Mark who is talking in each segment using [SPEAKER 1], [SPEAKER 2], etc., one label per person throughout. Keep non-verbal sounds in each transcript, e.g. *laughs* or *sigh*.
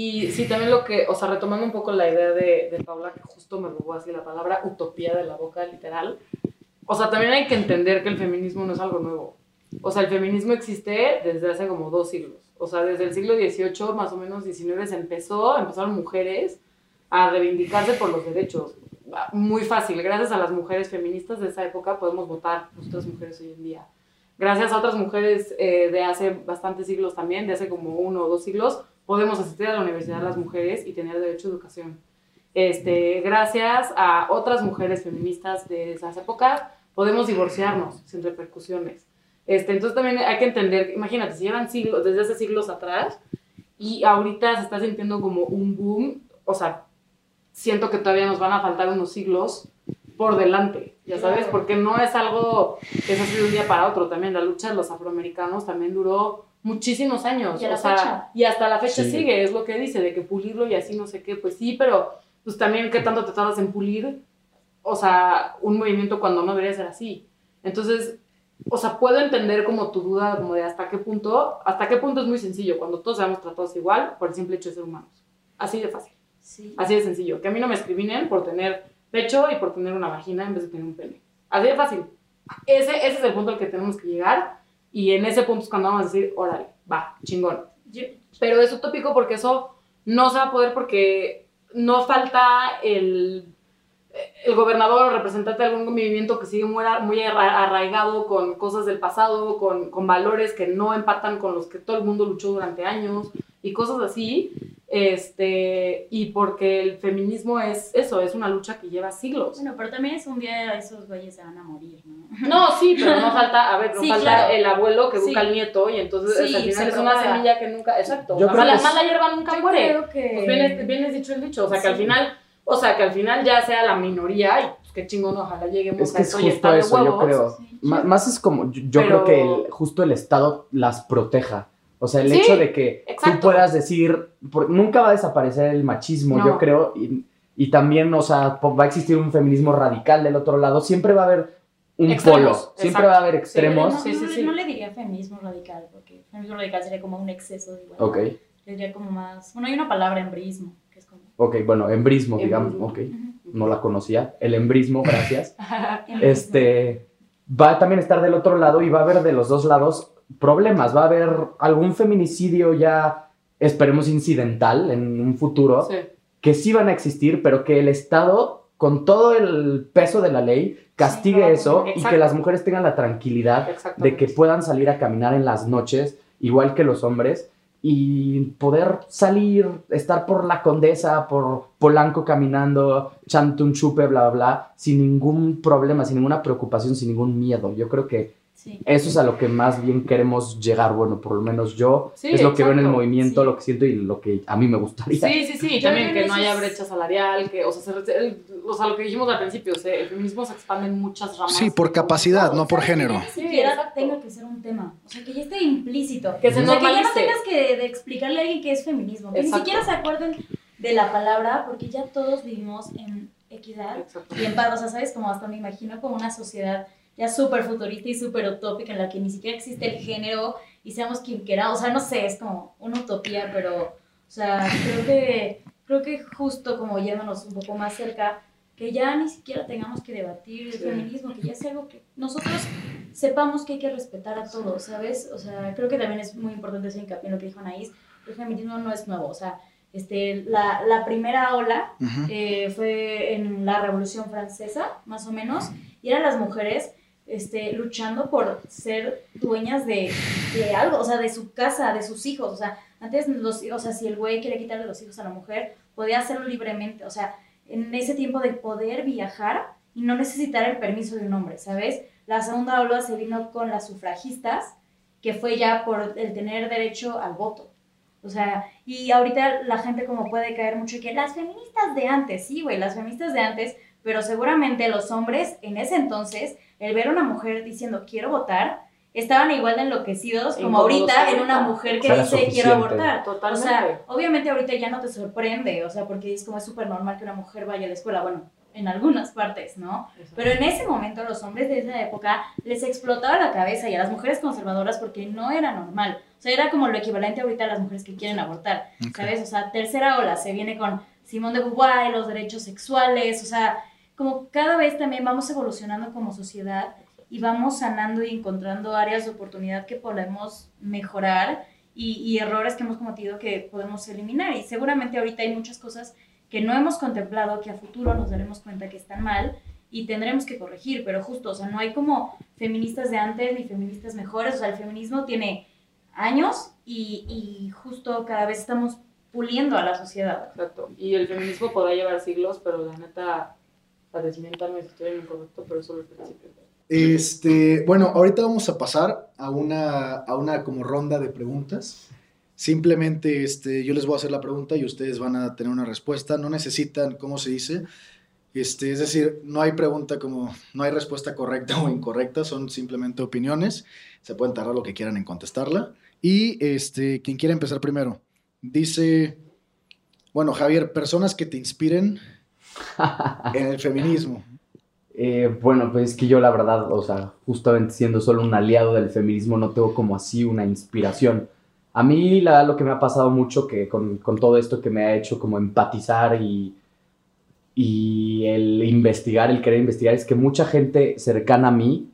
[SPEAKER 1] Y sí, también lo que, o sea, retomando un poco la idea de, de Paula, que justo me robó así la palabra utopía de la boca, literal. O sea, también hay que entender que el feminismo no es algo nuevo. O sea, el feminismo existe desde hace como dos siglos. O sea, desde el siglo XVIII, más o menos XIX, se empezó, empezaron mujeres a reivindicarse por los derechos. Muy fácil, gracias a las mujeres feministas de esa época podemos votar nosotras mujeres hoy en día. Gracias a otras mujeres eh, de hace bastantes siglos también, de hace como uno o dos siglos, podemos asistir a la universidad las mujeres y tener derecho a educación. Este, gracias a otras mujeres feministas de esas épocas, podemos divorciarnos sin repercusiones. Este, entonces también hay que entender, imagínate, si llevan siglos, desde hace siglos atrás, y ahorita se está sintiendo como un boom, o sea, siento que todavía nos van a faltar unos siglos por delante, ya sabes, porque no es algo que se hace de un día para otro también. La lucha de los afroamericanos también duró muchísimos años.
[SPEAKER 2] Y, a la
[SPEAKER 1] o sea,
[SPEAKER 2] fecha.
[SPEAKER 1] y hasta la fecha
[SPEAKER 3] Sí.
[SPEAKER 1] sigue, es lo que dice, de que pulirlo y así no sé qué, pues sí, pero pues también qué tanto te tardas en pulir, o sea, un movimiento cuando no debería ser así. Entonces, o sea, puedo entender como tu duda, como de hasta qué punto, hasta qué punto es muy sencillo, cuando todos seamos tratados igual por el simple hecho de ser humanos. Así de fácil.
[SPEAKER 2] Sí.
[SPEAKER 1] Así de sencillo. Que a mí no me discriminen por tener pecho y por tener una vagina en vez de tener un pene. Así de fácil. Ese, ese es el punto al que tenemos que llegar. Y en ese punto es cuando vamos a decir, órale, va, chingón. Pero es utópico porque eso no se va a poder porque no falta el, el gobernador o representante de algún movimiento que sigue muy, muy arra- arraigado con cosas del pasado, con, con valores que no empatan con los que todo el mundo luchó durante años y cosas así. Este, y porque el feminismo es eso, es una lucha que lleva siglos.
[SPEAKER 2] Bueno, pero también es un día esos güeyes se van a morir, ¿no?
[SPEAKER 1] No, sí, pero no falta, a ver, no *laughs*
[SPEAKER 2] Sí,
[SPEAKER 1] falta
[SPEAKER 2] claro.
[SPEAKER 1] el abuelo que busca
[SPEAKER 2] Sí.
[SPEAKER 1] al nieto y entonces
[SPEAKER 2] Sí,
[SPEAKER 1] al final es una semilla que nunca, exacto,
[SPEAKER 3] Yo
[SPEAKER 1] la
[SPEAKER 3] creo
[SPEAKER 1] mala,
[SPEAKER 3] es-
[SPEAKER 1] mala hierba nunca
[SPEAKER 2] Yo
[SPEAKER 1] muere.
[SPEAKER 2] creo que...
[SPEAKER 1] Pues bien, es- bien es dicho el dicho, o sea que al final, o sea que al final ya sea la minoría y pues qué chingón, ojalá lleguemos
[SPEAKER 3] Es que
[SPEAKER 1] a
[SPEAKER 3] es
[SPEAKER 1] eso y
[SPEAKER 3] justo
[SPEAKER 1] está de
[SPEAKER 3] eso, yo
[SPEAKER 1] huevos.
[SPEAKER 3] creo.
[SPEAKER 2] Sí.
[SPEAKER 3] Ma- Más es como, yo, yo
[SPEAKER 1] Pero-
[SPEAKER 3] creo que el- justo el Estado las proteja. O sea, el
[SPEAKER 1] Sí,
[SPEAKER 3] hecho de que tú
[SPEAKER 1] exacto.
[SPEAKER 3] puedas decir, por- nunca va a desaparecer el machismo,
[SPEAKER 1] No.
[SPEAKER 3] yo creo, y, y también, o sea, va a existir un feminismo radical del otro lado, siempre va a haber un
[SPEAKER 1] Extremos,
[SPEAKER 3] polo, siempre
[SPEAKER 1] exacto.
[SPEAKER 3] va a haber extremos.
[SPEAKER 2] no,
[SPEAKER 1] Sí,
[SPEAKER 2] no
[SPEAKER 1] sí,
[SPEAKER 2] le-
[SPEAKER 1] sí.
[SPEAKER 2] no le diría feminismo radical, porque feminismo radical sería como un exceso de igualdad.
[SPEAKER 3] Ok,
[SPEAKER 2] Le diría como más... Bueno, hay una palabra, embrismo, que es como...
[SPEAKER 3] ok, bueno, embrismo, digamos,
[SPEAKER 1] Embrismo.
[SPEAKER 3] ok, no la conocía, el embrismo, gracias. *laughs*
[SPEAKER 2] Embrismo.
[SPEAKER 3] este va a también estar del otro lado y va a haber de los dos lados problemas. Va a haber algún feminicidio ya, esperemos, incidental en un futuro,
[SPEAKER 1] Sí.
[SPEAKER 3] que sí van a existir, pero que el Estado, con todo el peso de la ley, castigue
[SPEAKER 2] Sí,
[SPEAKER 3] eso y que las mujeres tengan la tranquilidad de que puedan salir a caminar en las noches, igual que los hombres, y poder salir, estar por la Condesa, por Polanco caminando, echándote un chupe, bla, bla, bla, sin ningún problema, sin ninguna preocupación, sin ningún miedo. Yo creo que
[SPEAKER 2] Sí.
[SPEAKER 3] eso es a lo que más bien queremos llegar, bueno, por lo menos yo,
[SPEAKER 1] Sí,
[SPEAKER 3] es lo que veo en el
[SPEAKER 1] exacto.
[SPEAKER 3] movimiento,
[SPEAKER 2] Sí.
[SPEAKER 3] lo que siento y lo que a mí me gustaría.
[SPEAKER 1] Sí, sí, sí, también que
[SPEAKER 2] que
[SPEAKER 1] no haya brecha salarial, que, o sea, se- el- o sea, lo que dijimos al principio, o sea, el feminismo se expande en muchas ramas.
[SPEAKER 4] Sí, por capacidad, no por.
[SPEAKER 2] Que
[SPEAKER 4] género.
[SPEAKER 1] Sí,
[SPEAKER 2] siquiera
[SPEAKER 1] exacto.
[SPEAKER 2] tenga que ser un tema. O sea, que ya esté implícito.
[SPEAKER 1] Que se
[SPEAKER 2] o sea, que ya no tengas que de explicarle a alguien qué es feminismo. Que
[SPEAKER 1] Exacto.
[SPEAKER 2] ni siquiera se acuerden de la palabra, porque ya todos vivimos en equidad
[SPEAKER 1] Exacto.
[SPEAKER 2] y en paz. O sea, ¿sabes? Como hasta me imagino como una sociedad ya súper futurista y súper utópica en la que ni siquiera existe el género y seamos quien quiera. O sea, no sé, es como una utopía, pero, o sea, creo que, creo que justo como yéndonos un poco más cerca, que ya ni siquiera tengamos que debatir el
[SPEAKER 1] Sí.
[SPEAKER 2] feminismo, que ya sea algo que nosotros sepamos que hay que respetar a todos, ¿sabes? O sea, creo que también es muy importante hacer hincapié en lo que dijo Anaís, el feminismo no es nuevo, o sea, este, la, la primera ola eh, fue en la Revolución Francesa, más o menos, y eran las mujeres este, luchando por ser dueñas de, algo, o sea, de su casa, de sus hijos, o sea, antes, los, o sea, si el güey quería quitarle los hijos a la mujer, podía hacerlo libremente, o sea, en ese tiempo de poder viajar y no necesitar el permiso de un hombre, ¿sabes? La segunda ola se vino con las sufragistas, que fue ya por el tener derecho al voto. O sea, y ahorita la gente como puede caer mucho y que las feministas de antes, sí, güey, las feministas de antes, pero seguramente los hombres en ese entonces, el ver a una mujer diciendo quiero votar, estaban igual de enloquecidos como ahorita en una mujer que dice quiero abortar. O
[SPEAKER 1] Totalmente.
[SPEAKER 2] sea, obviamente ahorita ya no te sorprende, o sea, porque es como es súper normal que una mujer vaya a la escuela, bueno, en algunas partes, ¿no? Pero en ese momento los hombres de esa época les explotaba la cabeza y a las mujeres conservadoras porque no era normal. O sea, era como lo equivalente ahorita a las mujeres que quieren abortar, ¿sabes? O sea, tercera ola, se viene con Simón de Beauvoir, los derechos sexuales, o sea, como cada vez también vamos evolucionando como sociedad y vamos sanando y encontrando áreas de oportunidad que podemos mejorar y, y errores que hemos cometido que podemos eliminar. Y seguramente ahorita hay muchas cosas que no hemos contemplado, que a futuro nos daremos cuenta que están mal y tendremos que corregir, pero justo, o sea, no hay como feministas de antes ni feministas mejores, o sea, el feminismo tiene años y, y justo cada vez estamos puliendo a la sociedad.
[SPEAKER 1] Exacto. Y el feminismo podrá llevar siglos, pero la neta, desmientarme si estoy incorrecto, pero solo el principio.
[SPEAKER 4] Este, bueno, ahorita vamos a pasar a una, a una como ronda de preguntas. Simplemente este, yo les voy a hacer la pregunta y ustedes van a tener una respuesta. No necesitan, ¿cómo se dice? Este, es decir, no hay pregunta como, no hay respuesta correcta o incorrecta, son simplemente opiniones. Se pueden tardar lo que quieran en contestarla. Y este, quien quiera empezar primero, dice, bueno, Javier, personas que te inspiren *laughs* en el feminismo.
[SPEAKER 3] Eh, bueno, pues es que yo la verdad, o sea, justamente siendo solo un aliado del feminismo, no tengo como así una inspiración a mí la, lo que me ha pasado mucho que con, con, todo esto que me ha hecho como empatizar y, y el investigar, el querer investigar, es que mucha gente cercana a mí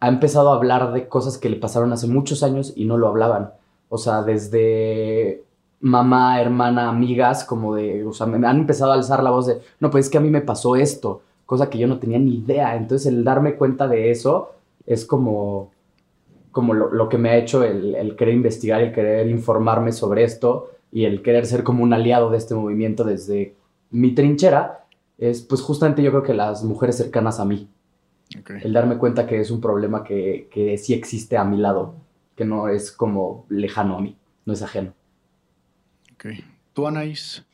[SPEAKER 3] ha empezado a hablar de cosas que le pasaron hace muchos años y no lo hablaban. O sea, desde mamá, hermana, amigas, como de, o sea, me han empezado a alzar la voz de, no, pues es que a mí me pasó esto, cosa que yo no tenía ni idea. Entonces el darme cuenta de eso es como, como lo, lo que me ha hecho el, el, querer investigar, el querer informarme sobre esto y el querer ser como un aliado de este movimiento desde mi trinchera, es pues justamente yo creo que las mujeres cercanas a mí. Okay. El darme cuenta que es un problema que, que sí existe a mi lado, que no es como lejano a mí, no es ajeno.
[SPEAKER 4] Ok. ¿Tú, Anaís?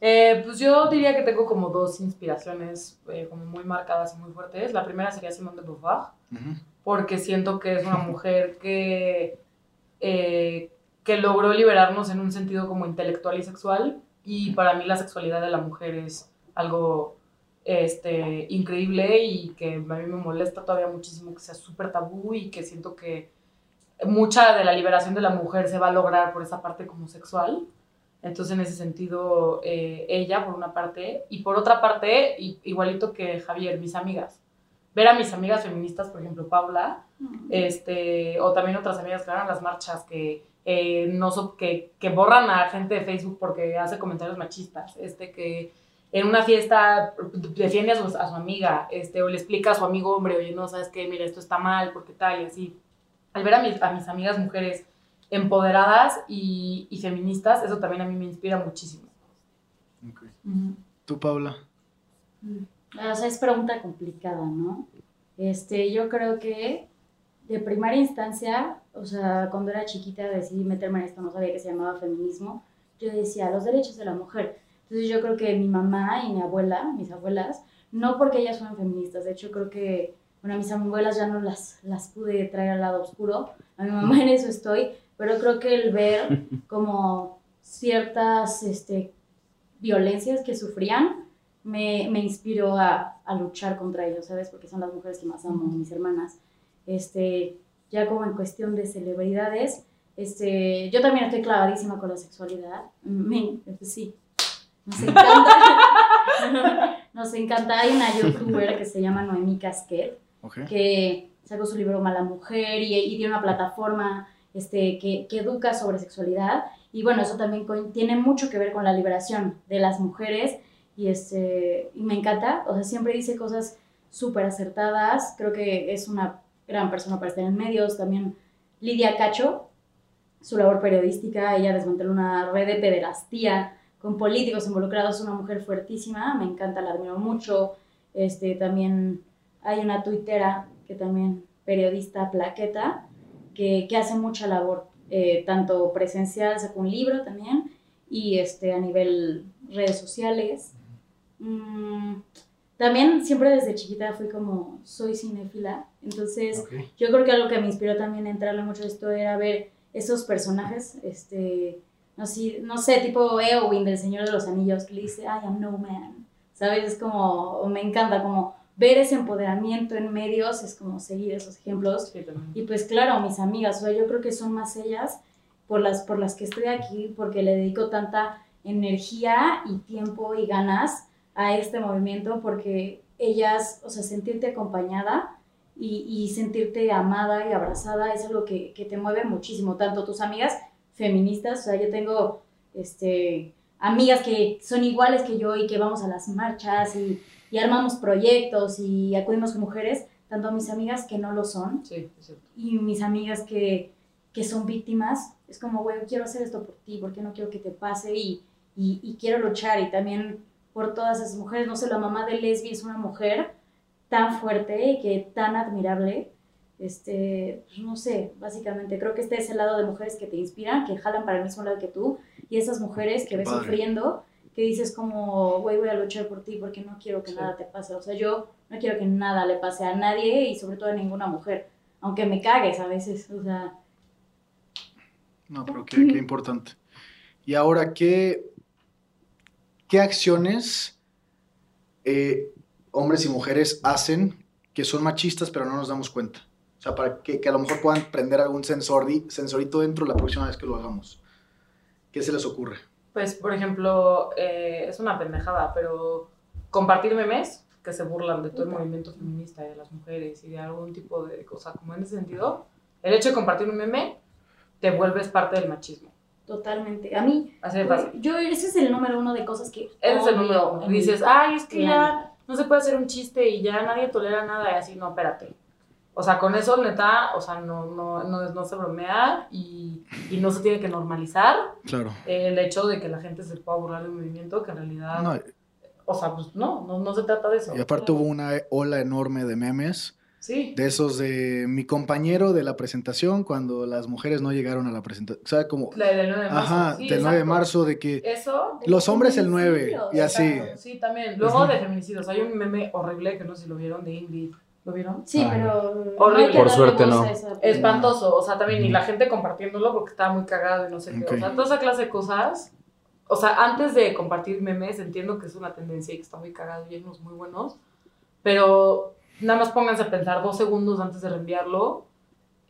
[SPEAKER 1] Eh, pues yo diría que tengo como dos inspiraciones eh, como muy marcadas y muy fuertes. La primera sería Simone de Beauvoir. Uh -huh porque siento que es una mujer que, eh, que logró liberarnos en un sentido como intelectual y sexual, y para mí la sexualidad de la mujer es algo este, increíble y que a mí me molesta todavía muchísimo que sea súper tabú y que siento que mucha de la liberación de la mujer se va a lograr por esa parte como sexual. Entonces, en ese sentido, eh, ella, por una parte, y por otra parte, igualito que Javier, mis amigas ver a mis amigas feministas, por ejemplo, Paula, este, o también otras amigas que van a las marchas, que, eh, no so, que, que borran a gente de Facebook porque hace comentarios machistas, este, que en una fiesta defiende a su, a su amiga, este, o le explica a su amigo hombre, oye, no, ¿sabes qué? Mira, esto está mal, porque tal, y así. Al ver a mis, a mis amigas mujeres empoderadas y, y feministas, eso también a mí me inspira muchísimo.
[SPEAKER 4] Okay. Uh -huh. ¿Tú, Paula?
[SPEAKER 2] Mm. O sea, es pregunta complicada, ¿no? Este, yo creo que de primera instancia, o sea, cuando era chiquita decidí meterme en esto, no sabía que se llamaba feminismo, yo decía, los derechos de la mujer. Entonces yo creo que mi mamá y mi abuela, mis abuelas, no porque ellas fueran feministas, de hecho creo que, bueno, a mis abuelas ya no las, las pude traer al lado oscuro, a mi mamá en eso estoy, pero creo que el ver como ciertas este, violencias que sufrían, me, me inspiró a, a, luchar contra ellos, ¿sabes? Porque son las mujeres que más amo, mis hermanas. Este, ya como en cuestión de celebridades, este, yo también estoy clavadísima con la sexualidad. Me, pues sí, nos encanta. *laughs* nos encanta. Hay una youtuber que se llama Noemí Casquet, okay. que sacó su libro Mala Mujer y, y tiene una plataforma este, que, que educa sobre sexualidad. Y bueno, eso también tiene mucho que ver con la liberación de las mujeres. Y, este, me encanta, o sea, siempre dice cosas súper acertadas, creo que es una gran persona para estar en medios, también Lidia Cacho, su labor periodística, ella desmanteló una red de pederastía con políticos involucrados, una mujer fuertísima, me encanta, la admiro mucho, este, también hay una tuitera que también, periodista plaqueta, que, que hace mucha labor, eh, tanto presencial, sacó un libro también, y este, a nivel redes sociales, Mm, también siempre desde chiquita fui como, soy cinéfila, entonces okay. yo creo que algo que me inspiró también a entrarle mucho a esto era ver esos personajes, este, no sé, no sé tipo Eowyn del Señor de los Anillos, que le dice, I am no man, ¿sabes? Es como, me encanta como ver ese empoderamiento en medios, es como seguir esos ejemplos.
[SPEAKER 1] Sí.
[SPEAKER 2] Y pues claro, mis amigas, o sea, yo creo que son más ellas por las, por las que estoy aquí, porque le dedico tanta energía y tiempo y ganas a este movimiento, porque ellas, o sea, sentirte acompañada y, y sentirte amada y abrazada es algo que, que te mueve muchísimo, tanto tus amigas feministas, o sea, yo tengo, este, amigas que son iguales que yo y que vamos a las marchas y, y armamos proyectos y acudimos con mujeres, tanto mis amigas que no lo son
[SPEAKER 1] Sí, es
[SPEAKER 2] y mis amigas que, que son víctimas, es como, güey, quiero hacer esto por ti, porque no quiero que te pase y, y, y quiero luchar. Y también por todas esas mujeres, no sé, la mamá de Lesbi es una mujer tan fuerte y que tan admirable, este, pues, no sé, básicamente creo que este es el lado de mujeres que te inspiran, que jalan para el mismo lado que tú y esas mujeres que
[SPEAKER 4] Qué
[SPEAKER 2] ves
[SPEAKER 4] padre.
[SPEAKER 2] sufriendo, que dices como, güey, voy a luchar por ti porque no quiero que
[SPEAKER 1] Sí.
[SPEAKER 2] nada te pase, o sea, yo no quiero que nada le pase a nadie y sobre todo a ninguna mujer, aunque me cagues a veces, o sea,
[SPEAKER 4] No, pero qué, qué importante. Y ahora, ¿qué, qué acciones eh, hombres y mujeres hacen que son machistas pero no nos damos cuenta? O sea, para que, que a lo mejor puedan prender algún sensor, sensorito dentro la próxima vez que lo hagamos. ¿Qué se les ocurre?
[SPEAKER 1] Pues, por ejemplo, eh, es una pendejada, pero compartir memes que se burlan de todo el movimiento feminista y de las mujeres y de algún tipo de cosa, como en ese sentido, el hecho de compartir un meme te vuelves parte del machismo.
[SPEAKER 2] totalmente. A mí,
[SPEAKER 1] Así de fácil.
[SPEAKER 2] yo, ese es el número uno de cosas que...
[SPEAKER 1] Ese es el número uno. Dices, ay, es que ya no se puede hacer un chiste y ya nadie tolera nada y así, no, espérate. O sea, con eso, neta, o sea, no, no, no, no se bromea y, y no se tiene que normalizar
[SPEAKER 4] Claro.
[SPEAKER 1] el hecho de que la gente se pueda burlar de un movimiento que en realidad,
[SPEAKER 4] No,
[SPEAKER 1] o sea, pues no, no, no se trata de eso.
[SPEAKER 4] y aparte hubo una ola enorme de memes,
[SPEAKER 1] Sí,
[SPEAKER 4] de esos de mi compañero de la presentación cuando las mujeres no llegaron a la presentación. O sea, como,
[SPEAKER 1] la del 9 de marzo.
[SPEAKER 4] ajá,
[SPEAKER 1] sí,
[SPEAKER 4] del 9 de
[SPEAKER 1] exacto.
[SPEAKER 4] marzo, de que
[SPEAKER 1] Eso,
[SPEAKER 2] De
[SPEAKER 4] los hombres el 9
[SPEAKER 2] feminicidios,
[SPEAKER 4] y así.
[SPEAKER 1] exacto, sí, también. Luego de feminicidios, hay un meme horrible que no sé si lo vieron de Ingrid. ¿Lo vieron?
[SPEAKER 2] Sí,
[SPEAKER 3] Ay.
[SPEAKER 2] pero...
[SPEAKER 1] Horrible.
[SPEAKER 3] Por suerte, no.
[SPEAKER 2] esa-
[SPEAKER 1] Espantoso, o sea, también, y la gente compartiéndolo porque estaba muy cagado y no sé qué.
[SPEAKER 4] Ok.
[SPEAKER 1] O sea, toda esa clase de cosas. O sea, antes de compartir memes, entiendo que es una tendencia y que está muy cagado y hay unos muy buenos. Pero nada más pónganse a pensar dos segundos antes de reenviarlo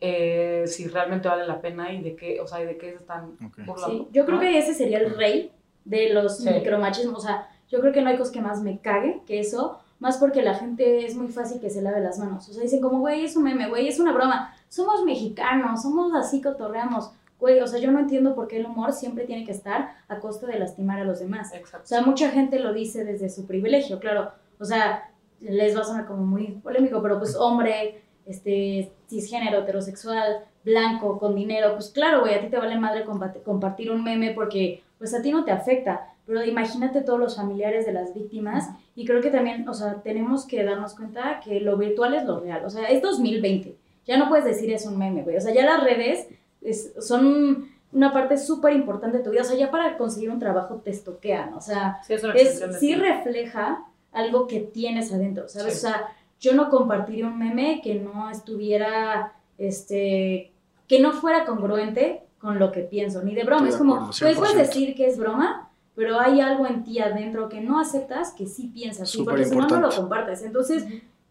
[SPEAKER 1] eh, si realmente vale la pena y de qué, o sea, y de qué se están
[SPEAKER 4] Ok.
[SPEAKER 1] burlando.
[SPEAKER 2] Sí, yo creo
[SPEAKER 1] ¿no?
[SPEAKER 2] que ese sería el rey de los
[SPEAKER 1] Sí.
[SPEAKER 2] micromachismos. O sea, yo creo que no hay cosa que más me cague que eso, más porque la gente es muy fácil que se lave las manos. O sea, dicen como, güey, es un meme, güey, es una broma. Somos mexicanos, somos así, cotorreamos. Güey, o sea, yo no entiendo por qué el humor siempre tiene que estar a costa de lastimar a los demás. O
[SPEAKER 1] Exacto.
[SPEAKER 2] sea, mucha gente lo dice desde su privilegio, claro. O sea, les va a sonar como muy polémico, pero pues hombre, este, cisgénero, heterosexual, blanco, con dinero, pues claro, güey, a ti te vale madre compa- compartir un meme porque pues a ti no te afecta. Pero imagínate todos los familiares de las víctimas y creo que también, o sea, tenemos que darnos cuenta que lo virtual es lo real. O sea, es 2020. Ya no puedes decir es un meme, güey. O sea, ya las redes es- son una parte súper importante de tu vida. O sea, ya para conseguir un trabajo te estoquean. O sea,
[SPEAKER 1] Sí, es
[SPEAKER 2] es,
[SPEAKER 1] de
[SPEAKER 2] sí refleja algo que tienes adentro, ¿sabes?
[SPEAKER 1] Sí.
[SPEAKER 2] O sea, yo no compartiría un meme que no estuviera, este, que no fuera congruente con lo que pienso, ni de broma.
[SPEAKER 4] Estoy
[SPEAKER 2] es
[SPEAKER 4] de
[SPEAKER 2] como,
[SPEAKER 4] acuerdo,
[SPEAKER 2] güey, puedes
[SPEAKER 4] 100%.
[SPEAKER 2] decir que es broma, pero hay algo en ti adentro que no aceptas que sí piensas, porque si no, no lo compartes. Entonces,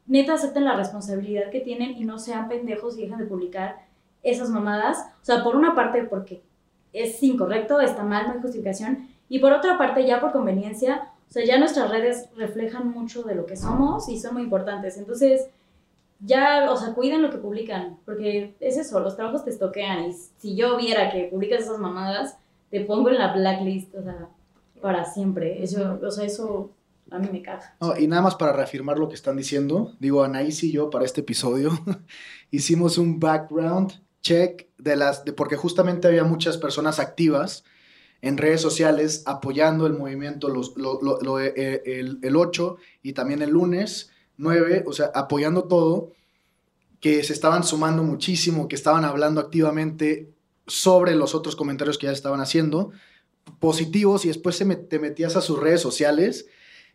[SPEAKER 2] neta, acepten la responsabilidad que tienen y no sean pendejos y dejen de publicar esas mamadas. O sea, por una parte, porque es incorrecto, está mal, no hay justificación. Y por otra parte, ya por conveniencia, o sea, ya nuestras redes reflejan mucho de lo que somos y son muy importantes. Entonces, ya, o sea, cuiden lo que publican, porque es eso, los trabajos te estoquean. Y si yo viera que publicas esas mamadas, te pongo en la blacklist, o sea, para siempre. Eso, o sea, eso a mí me caga.
[SPEAKER 4] Y nada más para reafirmar lo que están diciendo, digo, Anaís y yo para este episodio *laughs* hicimos un background check de las, de, porque justamente había muchas personas activas en redes sociales apoyando el movimiento los, lo- lo- lo- eh, el, el 8 y también el lunes 9, o sea, apoyando todo, que se estaban sumando muchísimo, que estaban hablando activamente sobre los otros comentarios que ya estaban haciendo, positivos, y después se me- te metías a sus redes sociales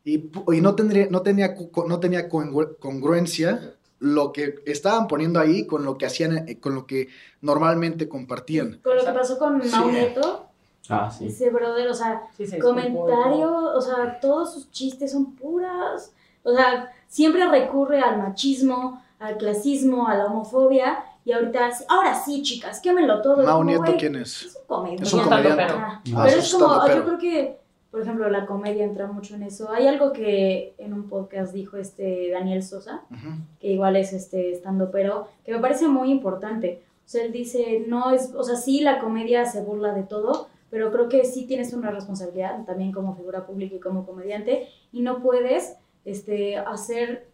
[SPEAKER 4] y, y no, tendría, no tenía, no tenía congru- congruencia lo que estaban poniendo ahí con lo que hacían, eh, con lo que normalmente compartían.
[SPEAKER 2] Con lo que pasó con
[SPEAKER 4] Sí.
[SPEAKER 2] Mau Nieto,
[SPEAKER 3] Ah, sí.
[SPEAKER 2] Ese brother, o sea,
[SPEAKER 1] Sí, y
[SPEAKER 2] comentario, o sea, todos sus chistes son puras, o sea, siempre recurre al machismo, al clasismo, a la homofobia, y ahorita, sí- ahora sí, chicas, quémelo todo.
[SPEAKER 4] Mau
[SPEAKER 2] como,
[SPEAKER 4] Nieto, ¿quién es?
[SPEAKER 2] Es un comediante.
[SPEAKER 4] Es un comediante.
[SPEAKER 1] pero.
[SPEAKER 3] Ah,
[SPEAKER 4] es
[SPEAKER 2] como, yo creo que, por ejemplo, la comedia entra mucho en eso. Hay algo que en un podcast dijo este Daniel Sosa, que igual es este estando pero, que me parece muy importante. O sea, él dice, no es, o sea, sí la comedia se burla de todo, pero creo que sí tienes una responsabilidad también como figura pública y como comediante y no puedes este hacer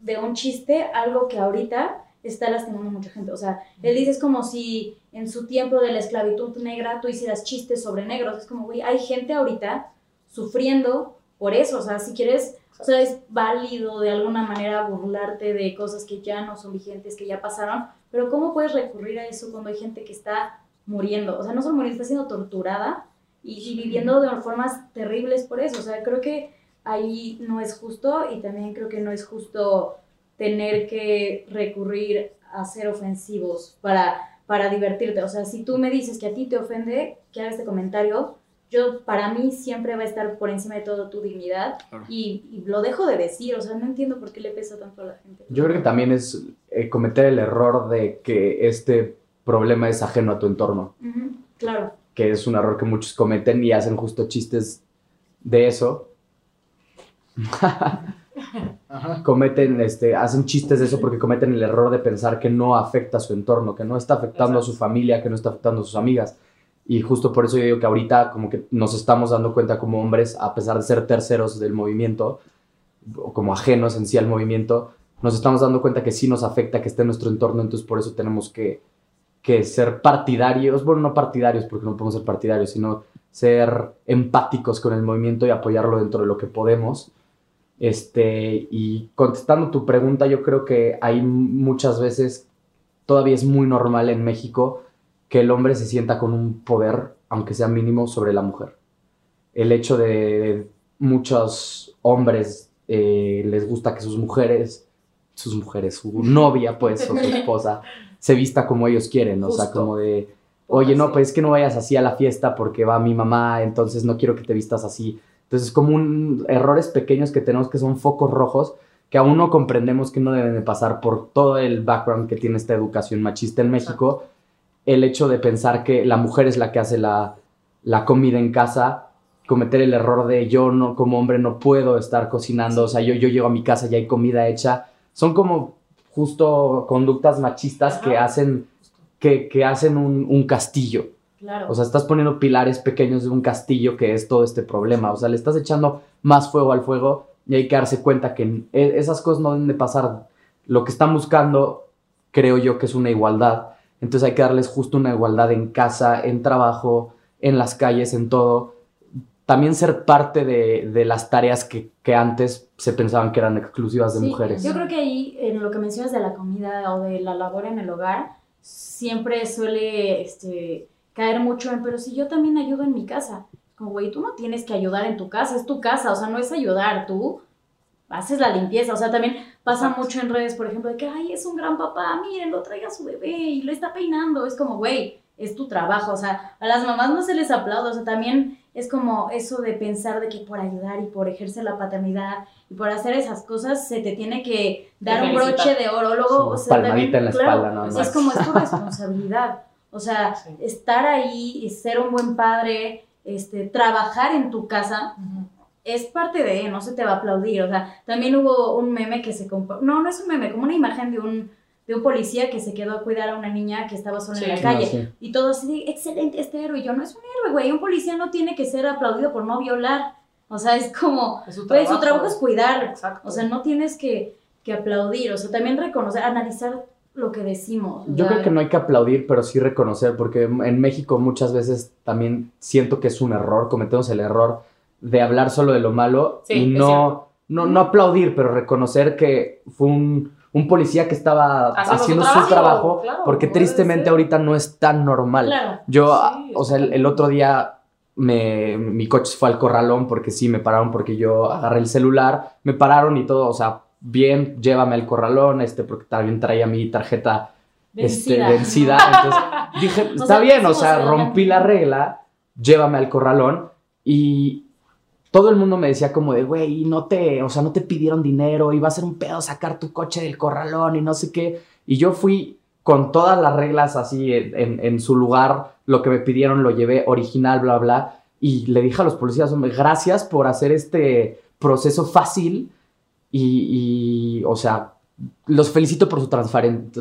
[SPEAKER 2] de un chiste algo que ahorita está lastimando a mucha gente. O sea, él dice es como si en su tiempo de la esclavitud negra tú hicieras chistes sobre negros. Es como, güey, hay gente ahorita sufriendo por eso. O sea, si quieres, o sea, es válido de alguna manera burlarte de cosas que ya no son vigentes, que ya pasaron, pero ¿cómo puedes recurrir a eso cuando hay gente que está muriendo? O sea, no solo muriendo, está siendo torturada y, y viviendo de formas terribles por eso. O sea, creo que ahí no es justo y también creo que no es justo tener que recurrir a ser ofensivos para, para divertirte. O sea, si tú me dices que a ti te ofende que haga este comentario, yo para mí siempre va a estar por encima de todo tu dignidad
[SPEAKER 4] Claro.
[SPEAKER 2] y, y lo dejo de decir. O sea, no entiendo por qué le pesa tanto a la gente.
[SPEAKER 3] Yo creo que también es eh, cometer el error de que este problema es ajeno a tu entorno,
[SPEAKER 2] Ujú, claro.
[SPEAKER 3] que es un error que muchos cometen y hacen justo chistes de eso. *laughs*
[SPEAKER 4] Ajá.
[SPEAKER 3] cometen, este, hacen chistes de eso porque cometen el error de pensar que no afecta a su entorno, que no está afectando a su familia, que no está afectando a sus amigas. Y justo por eso yo digo que ahorita como que nos estamos dando cuenta como hombres, a pesar de ser terceros del movimiento, o como ajenos en sí al movimiento, nos estamos dando cuenta que sí nos afecta que esté en nuestro entorno, entonces por eso tenemos que, que ser partidarios, bueno, no partidarios porque no podemos ser partidarios, sino ser empáticos con el movimiento y apoyarlo dentro de lo que podemos. Este, y contestando tu pregunta, yo creo que hay muchas veces, todavía es muy normal en México, que el hombre se sienta con un poder, aunque sea mínimo, sobre la mujer. El hecho de muchos hombres eh, les gusta que sus mujeres, sus mujeres, su novia, pues, o su *laughs* esposa, se vista como ellos quieren, o sea,
[SPEAKER 1] Justo.
[SPEAKER 3] como de, oye, no, pues es que no vayas así a la fiesta porque va mi mamá, entonces no quiero que te vistas así. Entonces, como un, errores pequeños que tenemos que son focos rojos que aún no comprendemos que no deben de pasar por todo el background que tiene esta educación machista en México. El hecho de pensar que la mujer es la que hace la, la comida en casa, cometer el error de yo no como hombre no puedo estar cocinando, o sea, yo, yo llego a mi casa y hay comida hecha. Son como justo conductas machistas que hacen, que, que hacen un, un castillo.
[SPEAKER 2] Claro.
[SPEAKER 3] O sea, estás poniendo pilares pequeños de un castillo que es todo este problema. O sea, le estás echando más fuego al fuego y hay que darse cuenta que e- esas cosas no deben de pasar. Lo que están buscando, creo yo, que es una igualdad. Entonces hay que darles justo una igualdad en casa, en trabajo, en las calles, en todo. También ser parte de, de las tareas que, que antes se pensaban que eran exclusivas de
[SPEAKER 2] Sí,
[SPEAKER 3] mujeres.
[SPEAKER 2] Yo creo que ahí, en lo que mencionas de la comida o de la labor en el hogar, siempre suele este, caer mucho en, pero si yo también ayudo en mi casa. Como, güey, tú no tienes que ayudar en tu casa, es tu casa, o sea, no es ayudar, tú haces la limpieza. O sea, también pasa mucho en redes, por ejemplo, de que, ay, es un gran papá, miren, lo traiga a su bebé y lo está peinando. Es como, güey, es tu trabajo. O sea, a las mamás no se les aplaude, o sea, también es como eso de pensar de que por ayudar y por ejercer la paternidad y por hacer esas cosas se te tiene que dar un broche de oro. Luego, o sea,
[SPEAKER 3] palmadita en la
[SPEAKER 2] claro,
[SPEAKER 3] espalda, nada
[SPEAKER 2] es como es tu responsabilidad. O sea,
[SPEAKER 1] Sí.
[SPEAKER 2] estar ahí y ser un buen padre, este, trabajar en tu casa, es parte de, no se te va a aplaudir. O sea, también hubo un meme que se compa- No, no es un meme, como una imagen de un, de un policía que se quedó a cuidar a una niña que estaba sola
[SPEAKER 1] Sí.
[SPEAKER 2] en la
[SPEAKER 1] Ah,
[SPEAKER 2] calle.
[SPEAKER 3] sí.
[SPEAKER 2] Y todo así excelente este héroe. Y yo, no es un héroe, güey. Un policía no tiene que ser aplaudido por no violar. O sea, es como,
[SPEAKER 1] Es su trabajo.
[SPEAKER 2] su trabajo es cuidar.
[SPEAKER 1] Exacto.
[SPEAKER 2] O sea, no tienes que, que aplaudir. O sea, también reconocer, analizar lo que decimos.
[SPEAKER 3] Yo creo que no hay que aplaudir, pero sí reconocer, porque en México muchas veces también siento que es un error, cometemos el error de hablar solo de lo malo
[SPEAKER 1] Sí,
[SPEAKER 3] y no, no, no aplaudir, pero reconocer que fue un, un policía que estaba
[SPEAKER 1] Haciendo
[SPEAKER 3] haciendo,
[SPEAKER 1] su
[SPEAKER 3] su
[SPEAKER 1] trabajo,
[SPEAKER 3] trabajo,
[SPEAKER 1] claro,
[SPEAKER 3] porque tristemente ahorita no es tan normal.
[SPEAKER 2] Claro.
[SPEAKER 3] Yo,
[SPEAKER 1] Sí,
[SPEAKER 3] ah, o sea, el, el otro día me, mi coche fue al corralón porque sí, me pararon porque yo agarré el celular, me pararon y todo, o sea, bien, llévame al corralón, este, porque también traía mi tarjeta este,
[SPEAKER 2] Vencida.
[SPEAKER 3] Entonces *laughs* dije,
[SPEAKER 2] O
[SPEAKER 3] está
[SPEAKER 2] sea,
[SPEAKER 3] bien, o sea, rompí la regla, llévame al corralón y todo el mundo me decía como de, güey, no te, o sea, no te pidieron dinero, iba a ser un pedo sacar tu coche del corralón y no sé qué. Y yo fui con todas las reglas así en, en su lugar, lo que me pidieron lo llevé original, bla, bla. Y le dije a los policías, hombre, gracias por hacer este proceso fácil y, y, o sea, los felicito por su,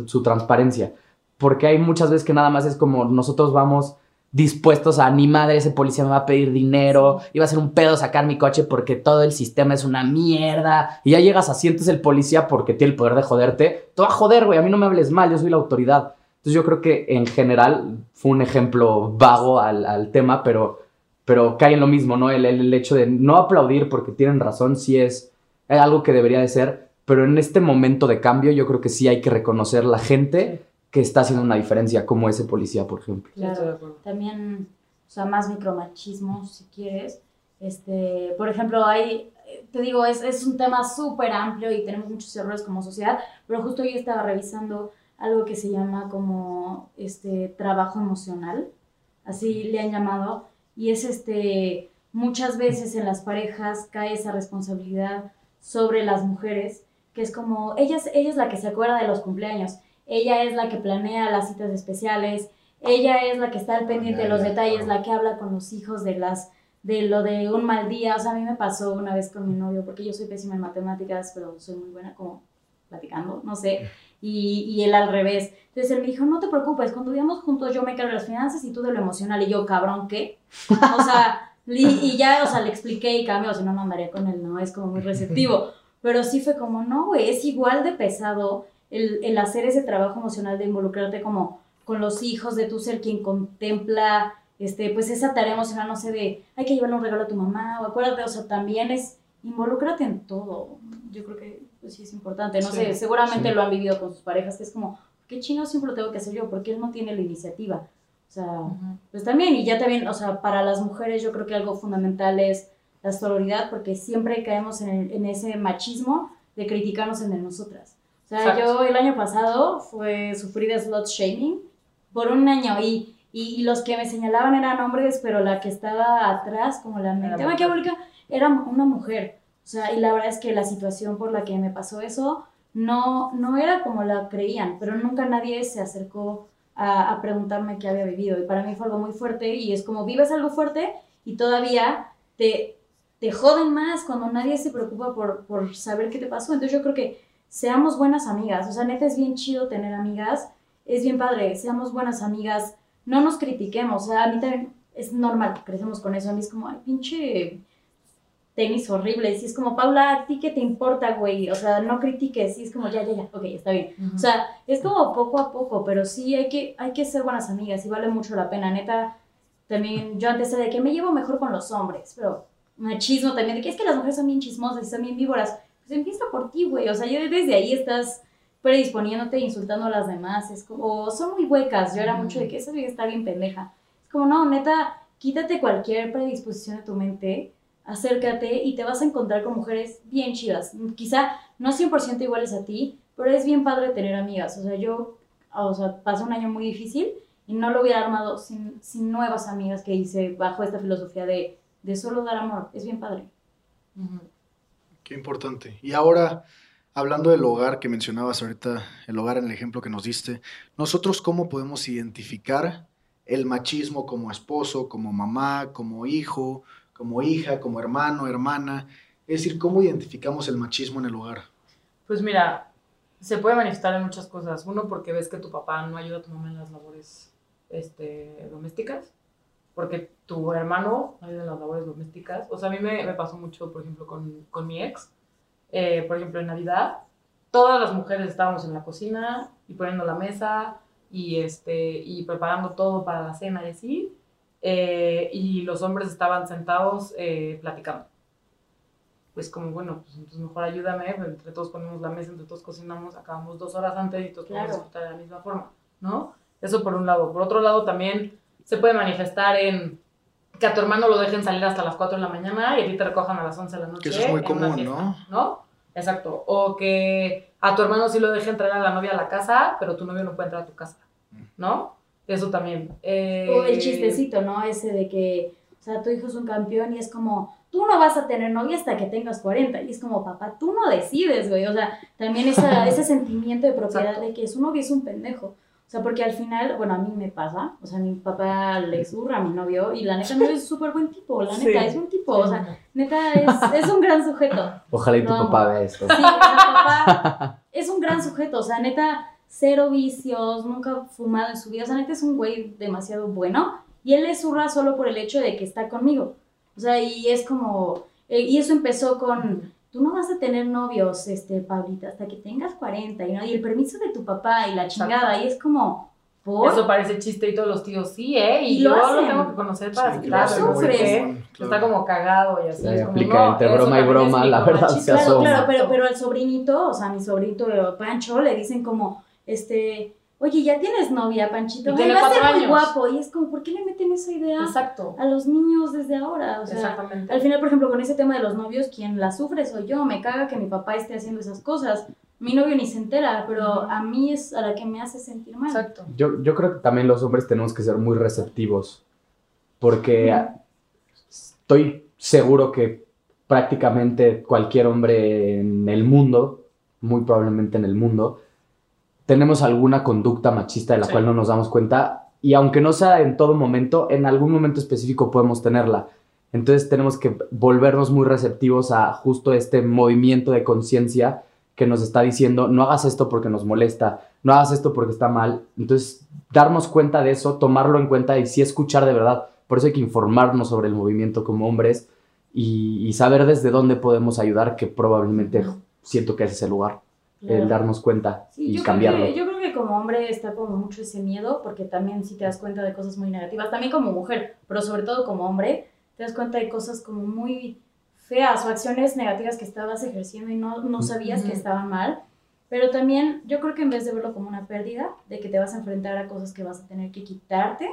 [SPEAKER 3] su transparencia. Porque hay muchas veces que nada más es como nosotros vamos dispuestos a ni madre, ese policía me va a pedir dinero, iba a ser un pedo sacar mi coche porque todo el sistema es una mierda. Y ya llegas a sientes el policía porque tiene el poder de joderte. Te va a joder, güey, a mí no me hables mal, yo soy la autoridad. Entonces yo creo que en general fue un ejemplo vago al, tema, pero, pero cae en lo mismo, ¿no? El, el, hecho de no aplaudir porque tienen razón, sí es, es algo que debería de ser, pero en este momento de cambio yo creo que sí hay que reconocer la gente que está haciendo una diferencia, como ese policía, por ejemplo.
[SPEAKER 1] Acuerdo.
[SPEAKER 2] también, o sea, más micromachismo, si quieres. Este, por ejemplo, hay, te digo, es, es un tema súper amplio y tenemos muchos errores como sociedad, pero justo yo estaba revisando algo que se llama como este trabajo emocional, así le han llamado, y es este, muchas veces en las parejas cae esa responsabilidad sobre las mujeres, que es como, ella es, ella es la que se acuerda de los cumpleaños, ella es la que planea las citas especiales, ella es la que está al pendiente de los detalles, la que habla con los hijos de las de lo de un mal día, o sea, a mí me pasó una vez con mi novio, porque yo soy pésima en matemáticas, pero soy muy buena como platicando, no sé, y, y él al revés. Entonces él me dijo, no te preocupes, cuando vivamos juntos yo me cargo de las finanzas y tú de lo emocional, y yo, cabrón, ¿qué? O sea, li- y ya, o sea, le expliqué y cambio, si no, no andaría con él, ¿no? Es como muy receptivo. Pero sí fue como, no, güey, es igual de pesado el, el hacer ese trabajo emocional de involucrarte como con los hijos de tu ser quien contempla, este, pues esa tarea emocional, no sé, de hay que llevarle un regalo a tu mamá, o acuérdate, o sea, también es involúcrate en todo. Yo creo que pues, sí es importante, no
[SPEAKER 1] Sí,
[SPEAKER 2] sé, seguramente
[SPEAKER 3] sí.
[SPEAKER 2] lo han vivido con sus parejas, que es como, ¿qué chino siempre lo tengo que hacer yo? Porque él no tiene la iniciativa. O sea,
[SPEAKER 1] Ujú.
[SPEAKER 2] pues también, y ya también, o sea, para las mujeres yo creo que algo fundamental es la sororidad, porque siempre caemos en, el- en ese machismo de criticarnos entre nosotras. O sea,
[SPEAKER 1] Exacto.
[SPEAKER 2] yo el año pasado fue sufrí de slut shaming por un año y, y, y los que me señalaban eran hombres, pero la que estaba atrás, como la mente maquiavélica, era una mujer. O sea, y la verdad es que la situación por la que me pasó eso no, no era como la creían, pero nunca nadie se acercó a, a preguntarme qué había vivido. Y para mí fue algo muy fuerte y es como vives algo fuerte y todavía te, te joden más cuando nadie se preocupa por, por saber qué te pasó. Entonces yo creo que seamos buenas amigas. O sea, neta es bien chido tener amigas. Es bien padre, seamos buenas amigas. No nos critiquemos. O sea, a mí también es normal, crecemos con eso. A mí es como, ay, pinche tenis horrible. Y es como, Paula, ¿a ti qué te importa, güey? O sea, no critiques. Y es como, ya, ya, ya, ok, está bien. O sea, es como poco a poco, pero sí hay que, hay que ser buenas amigas y vale mucho la pena. Neta, también yo antes de que me llevo mejor con los hombres, pero machismo también, de que es que las mujeres son bien chismosas y son bien víboras. Pues empieza por ti, güey. O sea, ya desde ahí estás predisponiéndote insultando a las demás. Es como, son muy huecas. Yo era mucho de que esa vida está bien pendeja. Es como, no, neta, quítate cualquier predisposición de tu mente, acércate y te vas a encontrar con mujeres bien chidas. Quizá no 100% iguales a ti, pero es bien padre tener amigas. O sea, yo, o sea, pasé un año muy difícil y no lo hubiera armado sin, sin nuevas amigas que hice bajo esta filosofía de, de solo dar amor. Es bien padre.
[SPEAKER 4] Qué importante. Y ahora, hablando del hogar que mencionabas ahorita, el hogar en el ejemplo que nos diste, nosotros cómo podemos identificar el machismo como esposo, como mamá, como hijo, como hija, como hermano, hermana. Es decir, ¿cómo identificamos el machismo en el hogar?
[SPEAKER 1] Pues mira, se puede manifestar en muchas cosas. Uno, porque ves que tu papá no ayuda a tu mamá en las labores este, domésticas. Porque tu hermano no ayuda en las labores domésticas. O sea, a mí me, pasó mucho, por ejemplo, con, con mi ex. Eh, por ejemplo, en Navidad, todas las mujeres estábamos en la cocina y poniendo la mesa y, este, y preparando todo para la cena y así. Eh, y los hombres estaban sentados eh, platicando pues como, bueno, pues entonces mejor ayúdame, entre todos ponemos la mesa, entre todos cocinamos, acabamos dos horas antes y todos podemos
[SPEAKER 2] Claro.
[SPEAKER 1] disfrutar de la misma forma, ¿no? Eso por un lado. Por otro lado también se puede manifestar en que a tu hermano lo dejen salir hasta las 4 de la mañana y a ti te recojan a las 11 de la noche.
[SPEAKER 4] Que eso es muy común,
[SPEAKER 1] fiesta,
[SPEAKER 4] ¿no?
[SPEAKER 1] ¿No? Exacto. O que a tu hermano sí lo dejen traer a la novia a la casa, pero tu novio no puede entrar a tu casa, ¿no? Eso también. Eh,
[SPEAKER 2] O el chistecito, ¿no? Ese de que, o sea, tu hijo es un campeón y es como, tú no vas a tener novia hasta que tengas 40. Y es como, papá, tú no decides, güey. O sea, también esa, *laughs* ese sentimiento de propiedad
[SPEAKER 1] Exacto.
[SPEAKER 2] de que su novio es un pendejo. O sea, porque al final, bueno, a mí me pasa, o sea, mi papá le zurra a mi novio y la neta mi novio es *laughs* súper buen tipo, la neta
[SPEAKER 1] Sí.
[SPEAKER 2] es un tipo, o sea, neta es, es un gran sujeto.
[SPEAKER 3] Ojalá y tu papá vea esto.
[SPEAKER 2] Sí, sea, papá es un gran sujeto, o sea, neta, cero vicios, nunca ha fumado en su vida, o sea, neta es un güey demasiado bueno y él le zurra solo por el hecho de que está conmigo. O sea, y es como, eh, y eso empezó con, tú no vas a tener novios, este, Pablita, hasta que tengas 40, y, ¿no? y el permiso de tu papá y la chingada, y es como, ¿por?
[SPEAKER 1] Eso parece chiste y todos los tíos, sí, ¿eh? Y,
[SPEAKER 2] Y lo
[SPEAKER 1] yo lo
[SPEAKER 2] hacen.
[SPEAKER 1] tengo que conocer para
[SPEAKER 4] Sí,
[SPEAKER 2] claro,
[SPEAKER 1] sé
[SPEAKER 2] sufres.
[SPEAKER 1] qué. Está como cagado y así. Como,
[SPEAKER 3] aplica entre broma y broma, la verdad, se
[SPEAKER 2] Claro,
[SPEAKER 3] asoma.
[SPEAKER 2] claro, pero, pero al sobrinito, o sea, a mi sobrinito eh, Pancho, le dicen como, este, oye, ya tienes novia, Panchito,
[SPEAKER 1] Y tiene
[SPEAKER 2] va a ser muy guapo. Y es como, ¿por qué le meten esa idea
[SPEAKER 1] Exacto.
[SPEAKER 2] a los niños desde ahora? O sea,
[SPEAKER 1] Exactamente.
[SPEAKER 2] al final, por ejemplo, con ese tema de los novios, quien la sufre soy yo. Me caga que mi papá esté haciendo esas cosas. Mi novio ni se entera, pero a mí es a la que me hace sentir mal.
[SPEAKER 1] Exacto.
[SPEAKER 3] Yo, yo creo que también los hombres tenemos que ser muy receptivos. Porque estoy seguro que prácticamente cualquier hombre en el mundo, muy probablemente en el mundo, tenemos alguna conducta machista de la
[SPEAKER 1] Sí.
[SPEAKER 3] cual no nos damos cuenta. Y aunque no sea en todo momento, en algún momento específico podemos tenerla. Entonces tenemos que volvernos muy receptivos a justo este movimiento de conciencia que nos está diciendo, no hagas esto porque nos molesta, no hagas esto porque está mal. Entonces, darnos cuenta de eso, tomarlo en cuenta y sí escuchar de verdad. Por eso hay que informarnos sobre el movimiento como hombres y, y saber desde dónde podemos ayudar, que probablemente siento que ese es el lugar, el darnos cuenta
[SPEAKER 2] Sí,
[SPEAKER 3] y
[SPEAKER 2] yo
[SPEAKER 3] cambiarlo.
[SPEAKER 2] Creo que, yo creo que como hombre está como mucho ese miedo, porque también si te das cuenta de cosas muy negativas, también como mujer, pero sobre todo como hombre, te das cuenta de cosas como muy feas o acciones negativas que estabas ejerciendo y no, no sabías que estaban mal. Pero también yo creo que en vez de verlo como una pérdida, de que te vas a enfrentar a cosas que vas a tener que quitarte,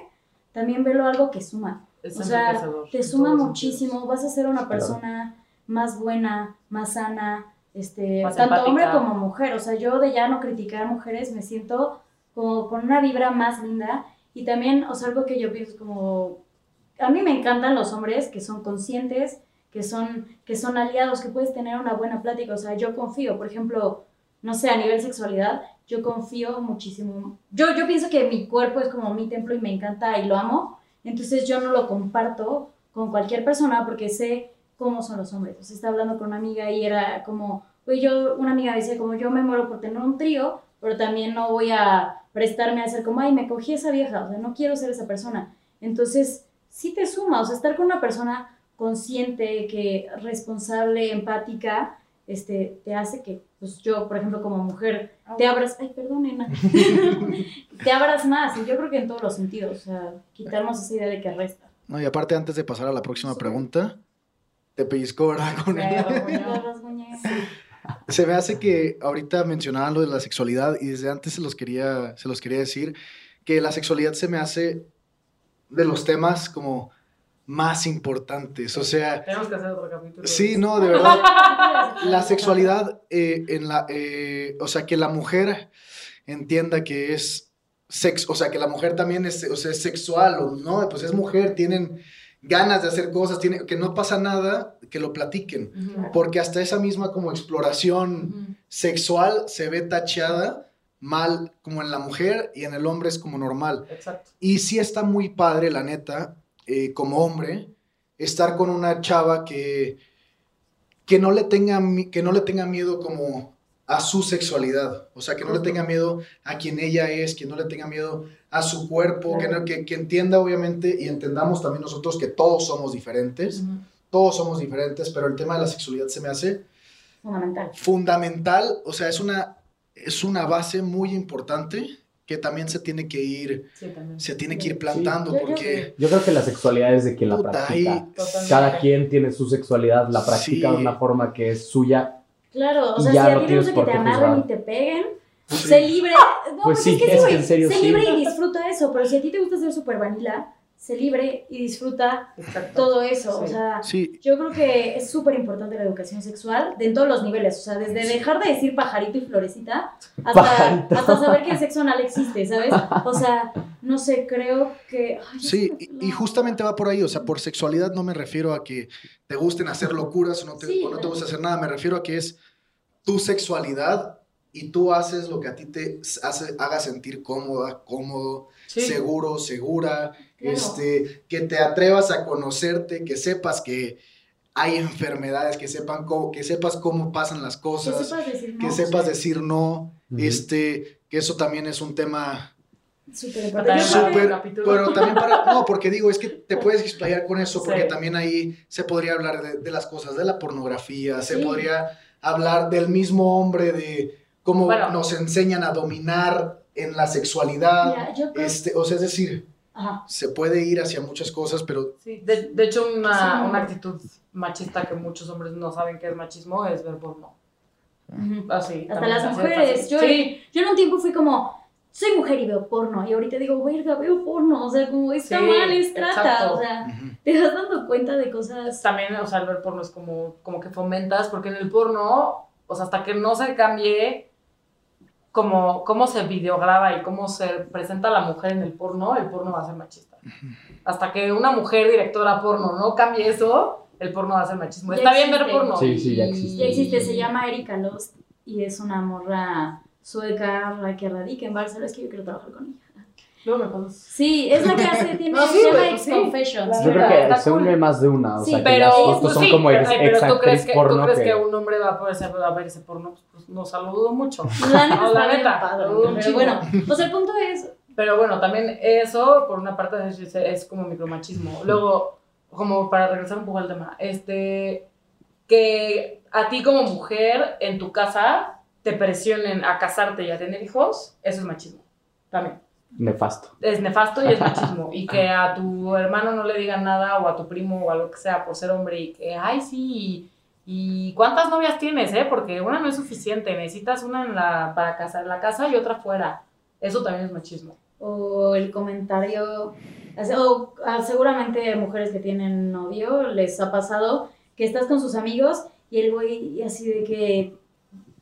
[SPEAKER 2] también verlo algo que suma.
[SPEAKER 1] Es
[SPEAKER 2] O sea, te suma muchísimo, vas a ser una
[SPEAKER 3] Claro.
[SPEAKER 2] persona más buena, más sana, este, tanto
[SPEAKER 1] empática.
[SPEAKER 2] hombre como mujer. O sea, yo de ya no criticar mujeres me siento como con una vibra más linda. Y también, o sea, algo que yo pienso como, a mí me encantan los hombres que son conscientes, que son, que son aliados, que puedes tener una buena plática. O sea, yo confío, por ejemplo, no sé, a nivel sexualidad, yo confío muchísimo. Yo, yo pienso que mi cuerpo es como mi templo y me encanta y lo amo. Entonces yo no lo comparto con cualquier persona porque sé cómo son los hombres. O sea, estaba hablando con una amiga y era como, oye, yo, una amiga dice como yo me muero por tener un trío, pero también no voy a prestarme a hacer como, ay, me cogí esa vieja, o sea, no quiero ser esa persona. Entonces, sí te suma, o sea, estar con una persona consciente, que responsable, empática, este, te hace que, pues yo, por ejemplo, como mujer, te abras, ay, perdón, nena, *laughs* te abras más, y yo creo que en todos los sentidos, o sea, quitarnos esa idea de que resta.
[SPEAKER 4] No, y aparte, antes de pasar a la próxima pregunta, te pellizcó, ¿verdad? *laughs* Con
[SPEAKER 2] rasguñé. *laughs*
[SPEAKER 4] Se me hace que ahorita mencionaban lo de la sexualidad y desde antes se los quería, se los quería decir que la sexualidad se me hace de los temas como más importantes. O sea,
[SPEAKER 1] Tenemos que hacer otro capítulo.
[SPEAKER 4] sí, no, de verdad. *laughs* La sexualidad eh, en la, eh, o sea, que la mujer entienda que es sex, o sea, que la mujer también es, o sea, es sexual, o no, pues es mujer, tienen ganas de hacer cosas, tiene, que no pasa nada, que lo platiquen. Porque hasta esa misma como exploración sexual se ve tachada mal como en la mujer y en el hombre es como normal.
[SPEAKER 1] Exacto.
[SPEAKER 4] Y sí está muy padre, la neta, eh, como hombre, estar con una chava que, que, no le tenga, que no le tenga miedo como a su sexualidad. O sea, que no le tenga miedo a quien ella es, que no le tenga miedo a su cuerpo, que, no- que, que entienda obviamente y entendamos también nosotros que todos somos diferentes. Todos somos diferentes, pero el tema de la sexualidad se me hace
[SPEAKER 2] Fundamental.
[SPEAKER 4] fundamental, o sea, es una, es una base muy importante que también se tiene que ir,
[SPEAKER 1] Sí,
[SPEAKER 4] se tiene que ir plantando
[SPEAKER 2] Yo- yo-
[SPEAKER 4] porque
[SPEAKER 3] Yo creo que la sexualidad es de quien la
[SPEAKER 4] Puta,
[SPEAKER 3] practica.
[SPEAKER 4] ahí-.
[SPEAKER 3] Cada quien tiene su sexualidad, la practica
[SPEAKER 4] Sí.
[SPEAKER 3] de una forma que es suya.
[SPEAKER 2] Claro, o sea, si a ti te gusta que te amarren y te peguen,
[SPEAKER 4] Sí.
[SPEAKER 2] sé libre. No,
[SPEAKER 3] Pues
[SPEAKER 2] pues
[SPEAKER 3] sí,
[SPEAKER 2] es que
[SPEAKER 3] es
[SPEAKER 2] sí,
[SPEAKER 3] que en serio
[SPEAKER 2] sé libre y disfruta eso, pero si a ti te gusta ser súper vanilla, sé libre y disfruta
[SPEAKER 1] Exacto.
[SPEAKER 2] todo eso. O sea,
[SPEAKER 4] sí,
[SPEAKER 2] yo creo que es súper importante la educación sexual de en todos los niveles. O sea, desde dejar de decir pajarito y florecita hasta, hasta saber que el sexo anal existe, ¿sabes? O sea, no sé, creo que... ay,
[SPEAKER 4] Sí, y, justamente va por ahí, o sea, por sexualidad no me refiero a que te gusten hacer locuras o no te,
[SPEAKER 2] Sí,
[SPEAKER 4] o no te gusta hacer nada, me refiero a que es tu sexualidad y tú haces lo que a ti te hace, haga sentir cómoda, cómodo,
[SPEAKER 1] Sí.
[SPEAKER 4] seguro, segura,
[SPEAKER 2] Claro.
[SPEAKER 4] este, que te atrevas a conocerte, que sepas que hay enfermedades, que, sepan cómo, que sepas cómo pasan las
[SPEAKER 2] Que
[SPEAKER 4] cosas,
[SPEAKER 2] sepas decir no.
[SPEAKER 4] que sepas decir no, este, que eso también es un tema
[SPEAKER 2] Súper importante.
[SPEAKER 4] pero también para, no, porque digo, es que te puedes *laughs* explayar con eso, porque
[SPEAKER 1] Sí.
[SPEAKER 4] también ahí se podría hablar de, de las cosas, de la pornografía, se podría hablar del mismo hombre, de cómo
[SPEAKER 1] Bueno.
[SPEAKER 4] nos enseñan a dominar en la sexualidad,
[SPEAKER 2] Mira, yo creo...
[SPEAKER 4] este, o sea, es decir,
[SPEAKER 2] Ajá.
[SPEAKER 4] se puede ir hacia muchas cosas, pero
[SPEAKER 1] Sí, de, de hecho, una,
[SPEAKER 2] Sí.
[SPEAKER 1] una actitud machista que muchos hombres no saben que es machismo es ver porno. Así.
[SPEAKER 2] Hasta las mujeres. Yo,
[SPEAKER 1] Sí,
[SPEAKER 2] yo en un tiempo fui como, soy mujer y veo porno. Y ahorita digo, verga, veo porno. O sea, como está
[SPEAKER 1] Sí,
[SPEAKER 2] mal, es trata.
[SPEAKER 1] exacto.
[SPEAKER 2] O sea, te vas dando cuenta de cosas.
[SPEAKER 1] también, o sea, el ver porno es como, como que fomentas, porque en el porno, o sea, hasta que no se cambie como cómo se videograba y cómo se presenta la mujer en el porno, el porno va a ser machista. Hasta que una mujer directora porno no cambie eso, el porno va a ser machismo.
[SPEAKER 2] Ya
[SPEAKER 1] Está bien ver porno.
[SPEAKER 3] Sí, sí, ya existe.
[SPEAKER 2] Ya existe, se llama Erika Lost y es una morra sueca la que radica en Barcelona. Es que yo quiero trabajar con ella.
[SPEAKER 1] Luego me.
[SPEAKER 2] Sí, es la que hace, *laughs* tiene,
[SPEAKER 1] No, sí,
[SPEAKER 2] se llama Ex
[SPEAKER 1] sí.
[SPEAKER 2] Confessions.
[SPEAKER 3] Yo creo que se
[SPEAKER 1] cool.
[SPEAKER 3] une más de una, o
[SPEAKER 2] Sí,
[SPEAKER 3] sea, que
[SPEAKER 1] Pero,
[SPEAKER 3] las
[SPEAKER 2] es-
[SPEAKER 3] fotos son
[SPEAKER 1] sí,
[SPEAKER 3] como
[SPEAKER 1] pero,
[SPEAKER 3] ex,
[SPEAKER 1] pero tú crees,
[SPEAKER 3] actriz
[SPEAKER 1] que,
[SPEAKER 3] porno
[SPEAKER 1] tú crees que...
[SPEAKER 3] que-
[SPEAKER 1] un hombre va a poder ser- a ver ese porno, pues, pues no saludo mucho.
[SPEAKER 2] La neta *laughs*
[SPEAKER 1] No, la neta,
[SPEAKER 2] padre, Pero bueno, o sea, el punto es,
[SPEAKER 1] Pero bueno, también eso, por una parte, es, es como micromachismo. Luego, como para regresar un poco al tema, este, que a ti como mujer en tu casa te presionen a casarte y a tener hijos, eso es machismo. También.
[SPEAKER 3] Nefasto.
[SPEAKER 1] Es nefasto y es *laughs* machismo. Y que a tu hermano no le digan nada o a tu primo o a lo que sea por ser hombre y que, ay, sí, y, y ¿cuántas novias tienes, eh? Porque una no es suficiente, necesitas una en la, para casar en la casa y otra fuera. Eso también es machismo.
[SPEAKER 2] o el comentario, o ah, seguramente mujeres que tienen novio les ha pasado que estás con sus amigos y el güey así de que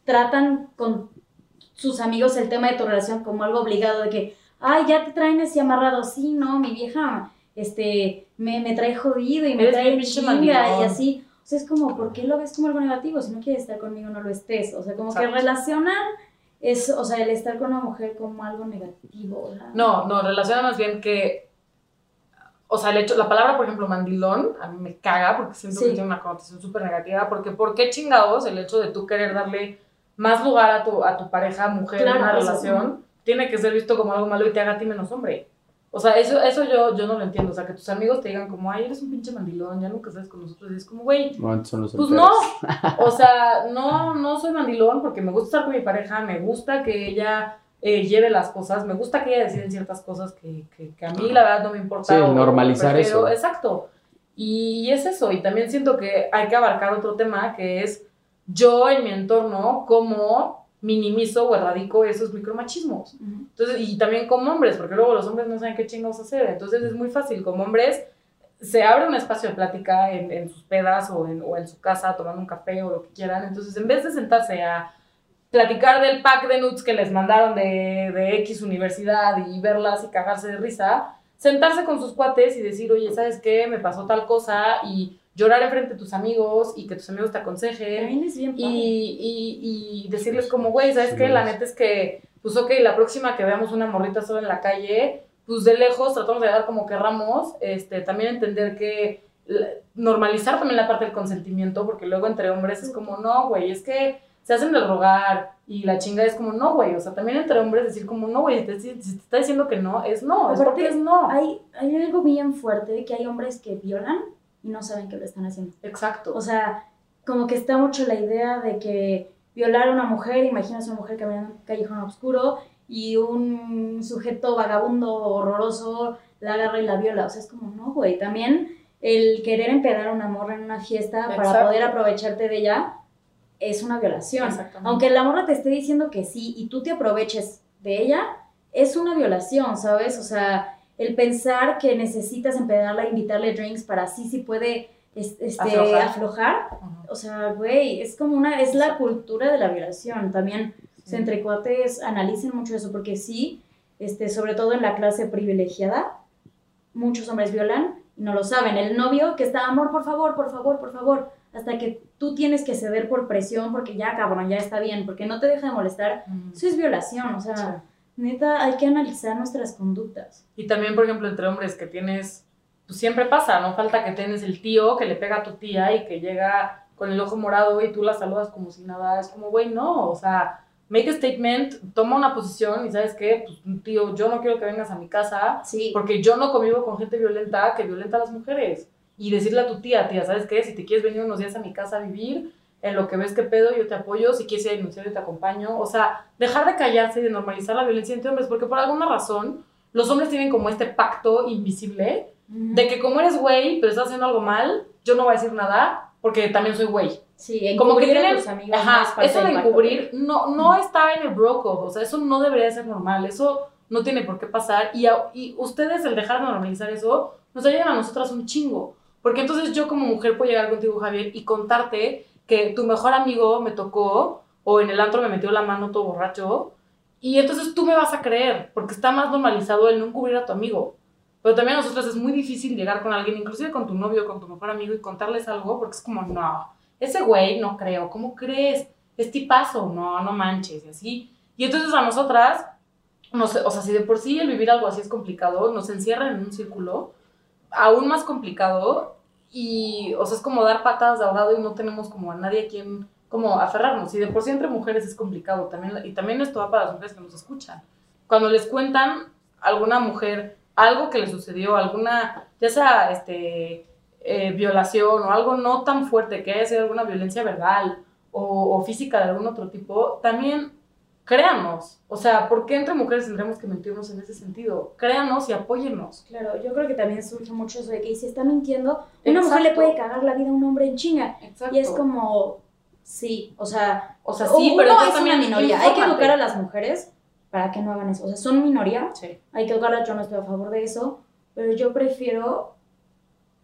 [SPEAKER 2] tratan con sus amigos el tema de tu relación como algo obligado, de que, ay, ya te traen así amarrado, sí, no, mi vieja, este, me, me trae jodido y me
[SPEAKER 1] Eres
[SPEAKER 2] trae chinga y así. O sea, es como, ¿por qué lo ves como algo negativo? Si no quieres estar conmigo, no lo estés. O sea, como que
[SPEAKER 1] Exacto.
[SPEAKER 2] relacionan es, o sea, el estar con una mujer como algo negativo. sea,
[SPEAKER 1] No, no, relaciona más bien que. O sea, el hecho, la palabra, por ejemplo, mandilón, a mí me caga porque siento
[SPEAKER 2] Sí.
[SPEAKER 1] que tiene una connotación súper negativa. Porque, ¿por qué chingados el hecho de tú querer darle más lugar a tu, a tu pareja, mujer,
[SPEAKER 2] Claro,
[SPEAKER 1] en una relación, tiene que ser visto como algo malo y te haga a ti menos hombre? O sea, eso, eso yo, yo no lo entiendo. O sea, que tus amigos te digan como, ay, eres un pinche mandilón, ya nunca sabes con nosotros. Y es como, güey,
[SPEAKER 3] No,
[SPEAKER 1] pues no, o sea, no, no soy mandilón porque me gusta estar con mi pareja, me gusta que ella eh, lleve las cosas, me gusta que ella decida ciertas cosas que, que, que a mí la verdad no me importa.
[SPEAKER 3] Sí,
[SPEAKER 1] o-
[SPEAKER 3] normalizar
[SPEAKER 1] prefiero-
[SPEAKER 3] eso.
[SPEAKER 1] Exacto. Y, y es eso, y también siento que hay que abarcar otro tema que es yo en mi entorno, cómo minimizo o erradico esos micromachismos.
[SPEAKER 2] ujú.
[SPEAKER 1] Entonces, y también como hombres, porque luego los hombres no saben qué chingados hacer. Entonces es muy fácil, como hombres, se abre un espacio de plática en, en sus pedas o en, o en su casa tomando un café o lo que quieran. Entonces, en vez de sentarse a platicar del pack de nudes que les mandaron de, de X universidad y verlas y cagarse de risa, sentarse con sus cuates y decir, oye, ¿sabes qué? Me pasó tal cosa y llorar enfrente de tus amigos y que tus amigos te aconsejen
[SPEAKER 2] También es bien
[SPEAKER 1] y,
[SPEAKER 2] padre.
[SPEAKER 1] y, y decirles como, güey, ¿sabes
[SPEAKER 3] Sí,
[SPEAKER 1] qué? La
[SPEAKER 3] es.
[SPEAKER 1] neta es que, pues ok, la próxima que veamos una morrita sola en la calle, pues de lejos tratamos de dar como querramos, este, también entender que normalizar también la parte del consentimiento, porque luego entre hombres es como, no, güey, es que se hacen del rogar y la chinga es como, no, güey, o sea, también entre hombres decir como, no, güey, si te, si te está diciendo que no, es no, es
[SPEAKER 2] Aparte,
[SPEAKER 1] porque es no.
[SPEAKER 2] Hay, hay algo bien fuerte de que hay hombres que violan y no saben que lo están haciendo.
[SPEAKER 1] Exacto.
[SPEAKER 2] O sea, como que está mucho la idea de que violar a una mujer, imaginas una mujer caminando en un callejón oscuro y un sujeto vagabundo horroroso la agarra y la viola. O sea, es como, no, güey. También el querer empedar a una morra en una fiesta para poder aprovecharte de ella es una violación. Aunque la morra te esté diciendo que sí y tú te aproveches de ella, es una violación, ¿sabes? O sea, el pensar que necesitas empedarla, invitarle drinks para así sí puede es- este,
[SPEAKER 1] Aflojar.
[SPEAKER 2] O sea, güey, es como una, es la cultura de la violación. También, o sea,
[SPEAKER 1] Sí.
[SPEAKER 2] entre cuates analicen mucho eso, porque sí, este, sobre todo en la clase privilegiada, muchos hombres violan y no lo saben. El novio que está, amor, por favor, por favor, por favor, hasta que tú tienes que ceder por presión porque ya, cabrón, ya está bien, porque no te deja de molestar, eso es violación, o sea, neta, hay que analizar nuestras conductas.
[SPEAKER 1] Y también, por ejemplo, entre hombres que tienes, pues siempre pasa, no falta que tienes el tío que le pega a tu tía y que llega con el ojo morado y tú la saludas como si nada, es como, güey, no, o sea, make a statement, toma una posición y sabes qué, pues tío, yo no quiero que vengas a mi casa
[SPEAKER 2] Sí,
[SPEAKER 1] porque yo no convivo con gente violenta que violenta a las mujeres. Y decirle a tu tía, tía, ¿sabes qué? Si te quieres venir unos días a mi casa a vivir, en lo que ves que pedo, yo te apoyo, si quieres denunciar, yo te acompaño. O sea, dejar de callarse y de normalizar la violencia entre hombres, porque por alguna razón los hombres tienen como este pacto invisible de que como eres güey, pero estás haciendo algo mal, yo no voy a decir nada porque también soy güey.
[SPEAKER 2] sí,
[SPEAKER 1] Como que
[SPEAKER 2] encubrir a
[SPEAKER 1] tienen,
[SPEAKER 2] tus amigos
[SPEAKER 1] ajá, eso de encubrir no, no está en el bro code, o sea, eso no debería ser normal, eso no tiene por qué pasar y, a- y ustedes el dejar de normalizar eso nos ayudan a nosotras un chingo, porque entonces yo como mujer puedo llegar contigo Javier y contarte que tu mejor amigo me tocó o en el antro me metió la mano todo borracho y entonces tú me vas a creer porque está más normalizado el no encubrir a tu amigo. Pero también a nosotras es muy difícil llegar con alguien, inclusive con tu novio, con tu mejor amigo, y contarles algo, porque es como, no, ese güey no creo, ¿cómo crees? Es tipazo, no, no manches, y así. Y entonces a nosotras, no sé, o sea, si de por sí el vivir algo así es complicado, nos encierran en un círculo aún más complicado y, o sea, es como dar patadas de ahogado y no tenemos como a nadie a quien como aferrarnos. Y de por sí entre mujeres es complicado también, y también esto va para las mujeres que nos escuchan. Cuando les cuentan a alguna mujer algo que le sucedió, alguna, ya sea este, eh, violación o algo no tan fuerte, que haya sido alguna violencia verbal o, o física de algún otro tipo, también créanos. O sea, ¿por qué entre mujeres tendremos que mentirnos en ese sentido? Créanos y apóyennos.
[SPEAKER 2] Claro, yo creo que también surge mucho eso de que si está mintiendo, una mujer le puede cagar la vida a un hombre en chinga.
[SPEAKER 1] Exacto.
[SPEAKER 2] Y es como, sí, o sea,
[SPEAKER 1] O sea, sí, pero
[SPEAKER 2] es una minoría. Hay que educar a las mujeres para que no hagan eso. O sea, son minoría,
[SPEAKER 1] Sí.
[SPEAKER 2] hay que educarlas, yo no estoy a favor de eso, pero yo prefiero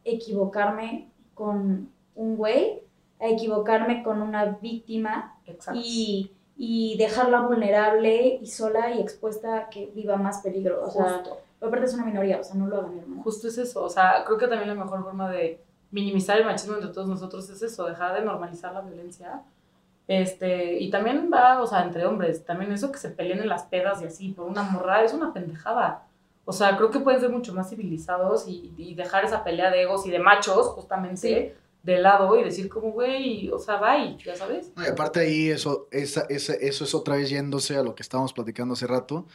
[SPEAKER 2] equivocarme con un güey a equivocarme con una víctima
[SPEAKER 1] Exacto.
[SPEAKER 2] y, y dejarla vulnerable y sola y expuesta a que viva más peligro. O sea,
[SPEAKER 1] Justo.
[SPEAKER 2] pero aparte es una minoría, o sea, no lo hagan, hermano.
[SPEAKER 1] Justo es eso. O sea, creo que también la mejor forma de minimizar el machismo entre todos nosotros es eso, dejar de normalizar la violencia. Este, y también va, o sea, entre hombres, también eso que se peleen en las pedas y así por una morra es una pendejada. O sea, creo que pueden ser mucho más civilizados y, y dejar esa pelea de egos y de machos, justamente, de lado y decir como, güey, o sea, bye, ya sabes.
[SPEAKER 4] No, y aparte ahí eso, esa, esa- eso es otra vez yéndose a lo que estábamos platicando hace rato,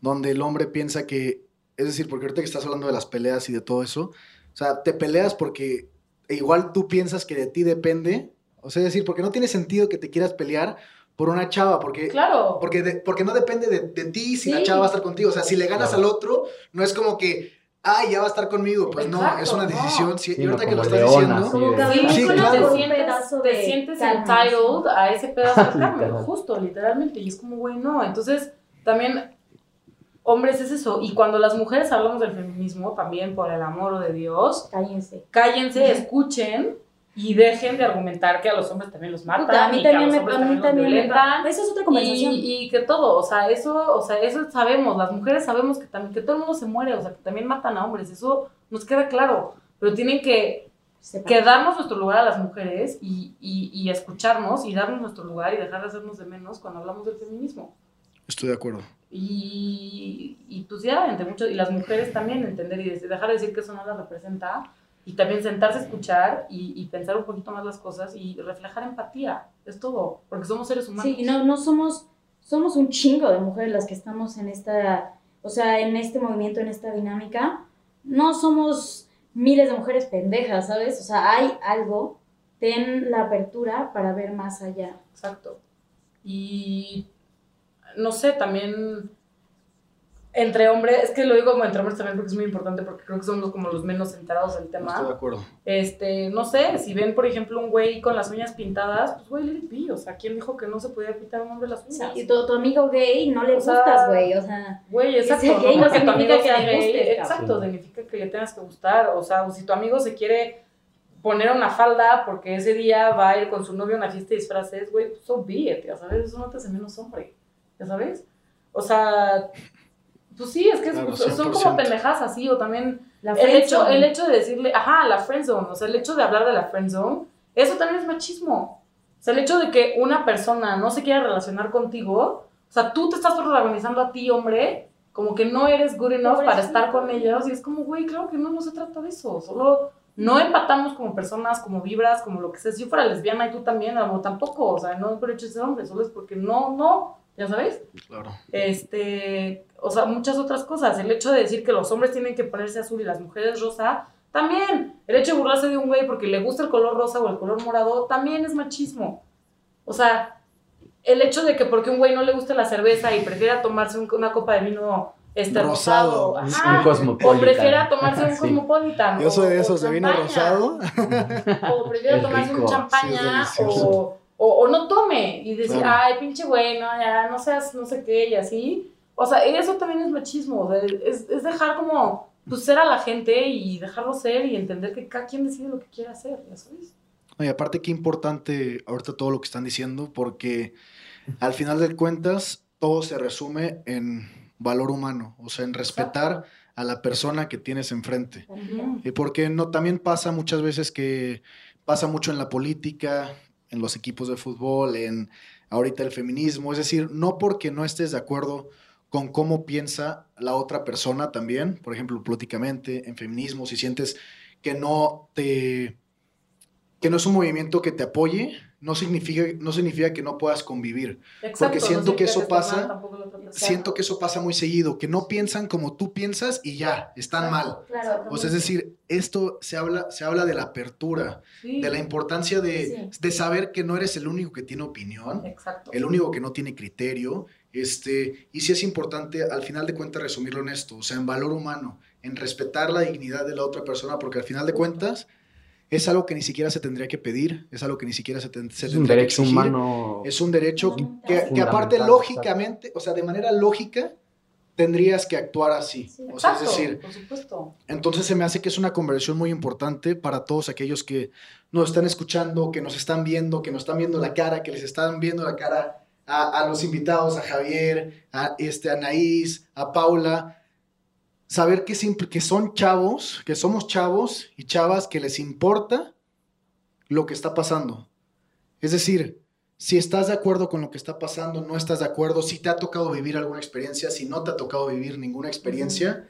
[SPEAKER 4] donde el hombre piensa que, es decir, porque ahorita que estás hablando de las peleas y de todo eso, o sea, te peleas porque igual tú piensas que de ti depende, o sea, es decir, porque no tiene sentido que te quieras pelear por una chava, porque,
[SPEAKER 1] Claro.
[SPEAKER 4] porque, de- porque no depende de, de ti si la chava va a estar contigo, o sea, si le ganas
[SPEAKER 3] Claro.
[SPEAKER 4] al otro, no es como que, ay, ya va a estar conmigo, pues no, es una decisión, sí,
[SPEAKER 3] Sí,
[SPEAKER 4] y ahorita que lo estás
[SPEAKER 3] leona,
[SPEAKER 4] diciendo...
[SPEAKER 1] Sí,
[SPEAKER 4] Sí, claro.
[SPEAKER 2] un
[SPEAKER 1] te sientes, te entitled a ese pedazo de *laughs* carne, justo, literalmente, y es como, güey, no, entonces también, hombres, es eso, y cuando las mujeres hablamos del feminismo, también por el amor de Dios,
[SPEAKER 2] Cállense.
[SPEAKER 1] cállense, escuchen, y dejen de argumentar que a los hombres también los matan,
[SPEAKER 2] Puta, a mí
[SPEAKER 1] y que a
[SPEAKER 2] también
[SPEAKER 1] los
[SPEAKER 2] me, a mí
[SPEAKER 1] también los
[SPEAKER 2] también me
[SPEAKER 1] violentan,
[SPEAKER 2] Esa es otra conversación.
[SPEAKER 1] y, y que todo, o sea, eso, o sea, eso sabemos, las mujeres sabemos que también, que todo el mundo se muere, o sea, que también matan a hombres, eso nos queda claro, pero tienen que, que darnos nuestro lugar a las mujeres y, y, y escucharnos y darnos nuestro lugar y dejar de hacernos de menos cuando hablamos del feminismo.
[SPEAKER 4] Estoy de acuerdo.
[SPEAKER 1] Y, y pues ya, entre muchos, y las mujeres también entender y dejar de decir que eso no las representa y también sentarse a escuchar y, y pensar un poquito más las cosas y reflejar empatía, es todo, porque somos seres humanos.
[SPEAKER 2] Sí, no, no somos, somos un chingo de mujeres las que estamos en esta, o sea, en este movimiento, en esta dinámica. No somos miles de mujeres pendejas, ¿sabes? O sea, hay algo, ten la apertura para ver más allá.
[SPEAKER 1] Exacto. Y no sé, también entre hombres, es que lo digo como entre hombres también porque es muy importante porque creo que somos como los menos enterados del
[SPEAKER 4] Estoy de
[SPEAKER 1] tema.
[SPEAKER 4] acuerdo.
[SPEAKER 1] Este, no sé, si ven por ejemplo un güey con las uñas pintadas, pues güey, it be, o sea, ¿quién dijo que no se podía pintar a un hombre las
[SPEAKER 2] Sí,
[SPEAKER 1] uñas?
[SPEAKER 2] y tu, tu amigo gay no le
[SPEAKER 1] O sea,
[SPEAKER 2] gustas, güey, o sea,
[SPEAKER 1] Güey, exacto.
[SPEAKER 2] gay no
[SPEAKER 1] tu
[SPEAKER 2] significa
[SPEAKER 1] amigo
[SPEAKER 2] que
[SPEAKER 1] sea
[SPEAKER 2] le
[SPEAKER 1] gay. Exacto, significa que le tengas que gustar. O sea, o si tu amigo se quiere poner una falda porque ese día va a ir con su novio a una fiesta de disfraces, güey, pues, so be it, ya sabes, eso no te hace menos hombre, ya sabes. O sea, Pues sí, es que es-
[SPEAKER 4] Claro,
[SPEAKER 1] son
[SPEAKER 4] 100%.
[SPEAKER 1] como pendejas así, o también
[SPEAKER 2] La
[SPEAKER 1] el hecho, el hecho de decirle, ajá, la friendzone, o sea, el hecho de hablar de la friendzone, eso también es machismo. O sea, el hecho de que una persona no se quiera relacionar contigo, o sea, tú te estás protagonizando a ti, hombre, como que no eres good enough para
[SPEAKER 2] Pobrecito.
[SPEAKER 1] estar con ellos, y es como, güey, claro que no, no se trata de eso, solo no empatamos como personas, como vibras, como lo que sea. Si yo fuera lesbiana y tú también, o tampoco, o sea, no es por el hecho de ser hombre, solo es porque no, no, ya sabes
[SPEAKER 4] Claro.
[SPEAKER 1] este, o sea, muchas otras cosas. El hecho de decir que los hombres tienen que ponerse azul y las mujeres rosa, también. El hecho de burlarse de un güey porque le gusta el color rosa o el color morado, también es machismo. O sea, el hecho de que porque un güey no le gusta la cerveza y prefiera tomarse un- una copa de vino este
[SPEAKER 4] Rosado.
[SPEAKER 1] rosado,
[SPEAKER 3] Un-
[SPEAKER 1] ajá,
[SPEAKER 3] un cosmopolitan.
[SPEAKER 1] o prefiera tomarse un
[SPEAKER 3] Sí.
[SPEAKER 1] cosmopolitan.
[SPEAKER 4] Yo soy
[SPEAKER 1] o-
[SPEAKER 4] de esos de vino rosado.
[SPEAKER 1] O prefiera tomarse un champaña
[SPEAKER 4] Sí,
[SPEAKER 1] o, o, o no tome y decir,
[SPEAKER 4] Claro.
[SPEAKER 1] ay, pinche güey, no, ya, no seas no sé qué y así. O sea, eso también es machismo, o sea, es, es dejar como, pues, ser a la gente y dejarlo ser y entender que cada quien decide lo que quiere hacer, ya sabes.
[SPEAKER 4] Y aparte qué importante ahorita todo lo que están diciendo, porque al final de cuentas todo se resume en valor humano, o sea, en respetar a la persona que tienes enfrente. Y porque no, también pasa muchas veces que pasa mucho en la política, en los equipos de fútbol, en ahorita el feminismo, es decir, no porque no estés de acuerdo con cómo piensa la otra persona también, por ejemplo, políticamente, en feminismo, si sientes que no te que no es un movimiento que te apoye, no significa, no significa que no puedas convivir.
[SPEAKER 1] Exacto,
[SPEAKER 4] siento
[SPEAKER 1] no
[SPEAKER 4] que eso
[SPEAKER 1] esté
[SPEAKER 4] pasa-
[SPEAKER 1] mal.
[SPEAKER 4] Siento que eso pasa muy seguido, que no piensan como tú piensas y ya, están mal.
[SPEAKER 2] Claro.
[SPEAKER 4] O sea, es decir, esto se habla, se habla de la apertura,
[SPEAKER 1] Sí,
[SPEAKER 4] de la importancia de,
[SPEAKER 2] Sí.
[SPEAKER 4] de saber que no eres el único que tiene opinión,
[SPEAKER 1] Exacto.
[SPEAKER 4] el único que no tiene criterio, este, y sí es importante al final de cuentas resumirlo en esto, o sea, en valor humano, en respetar la dignidad de la otra persona, porque al final de cuentas es algo que ni siquiera se tendría que pedir, es algo que ni siquiera se, ten- se
[SPEAKER 3] Es un
[SPEAKER 4] tendría que
[SPEAKER 3] derecho
[SPEAKER 4] exigir,
[SPEAKER 3] humano.
[SPEAKER 4] es un derecho que, que aparte lógicamente, o sea, de manera lógica, tendrías que actuar así.
[SPEAKER 2] Sí.
[SPEAKER 4] O sea, es decir,
[SPEAKER 1] por supuesto.
[SPEAKER 4] entonces se me hace que es una conversión muy importante para todos aquellos que nos están escuchando, que nos están viendo, que nos están viendo la cara, que les están viendo la cara a, a los invitados, a Javier, a este, a Anaís, a Paula. Saber que, que son chavos, que somos chavos y chavas que les importa lo que está pasando. Es decir, si estás de acuerdo con lo que está pasando, no estás de acuerdo, si te ha tocado vivir alguna experiencia, si no te ha tocado vivir ninguna experiencia,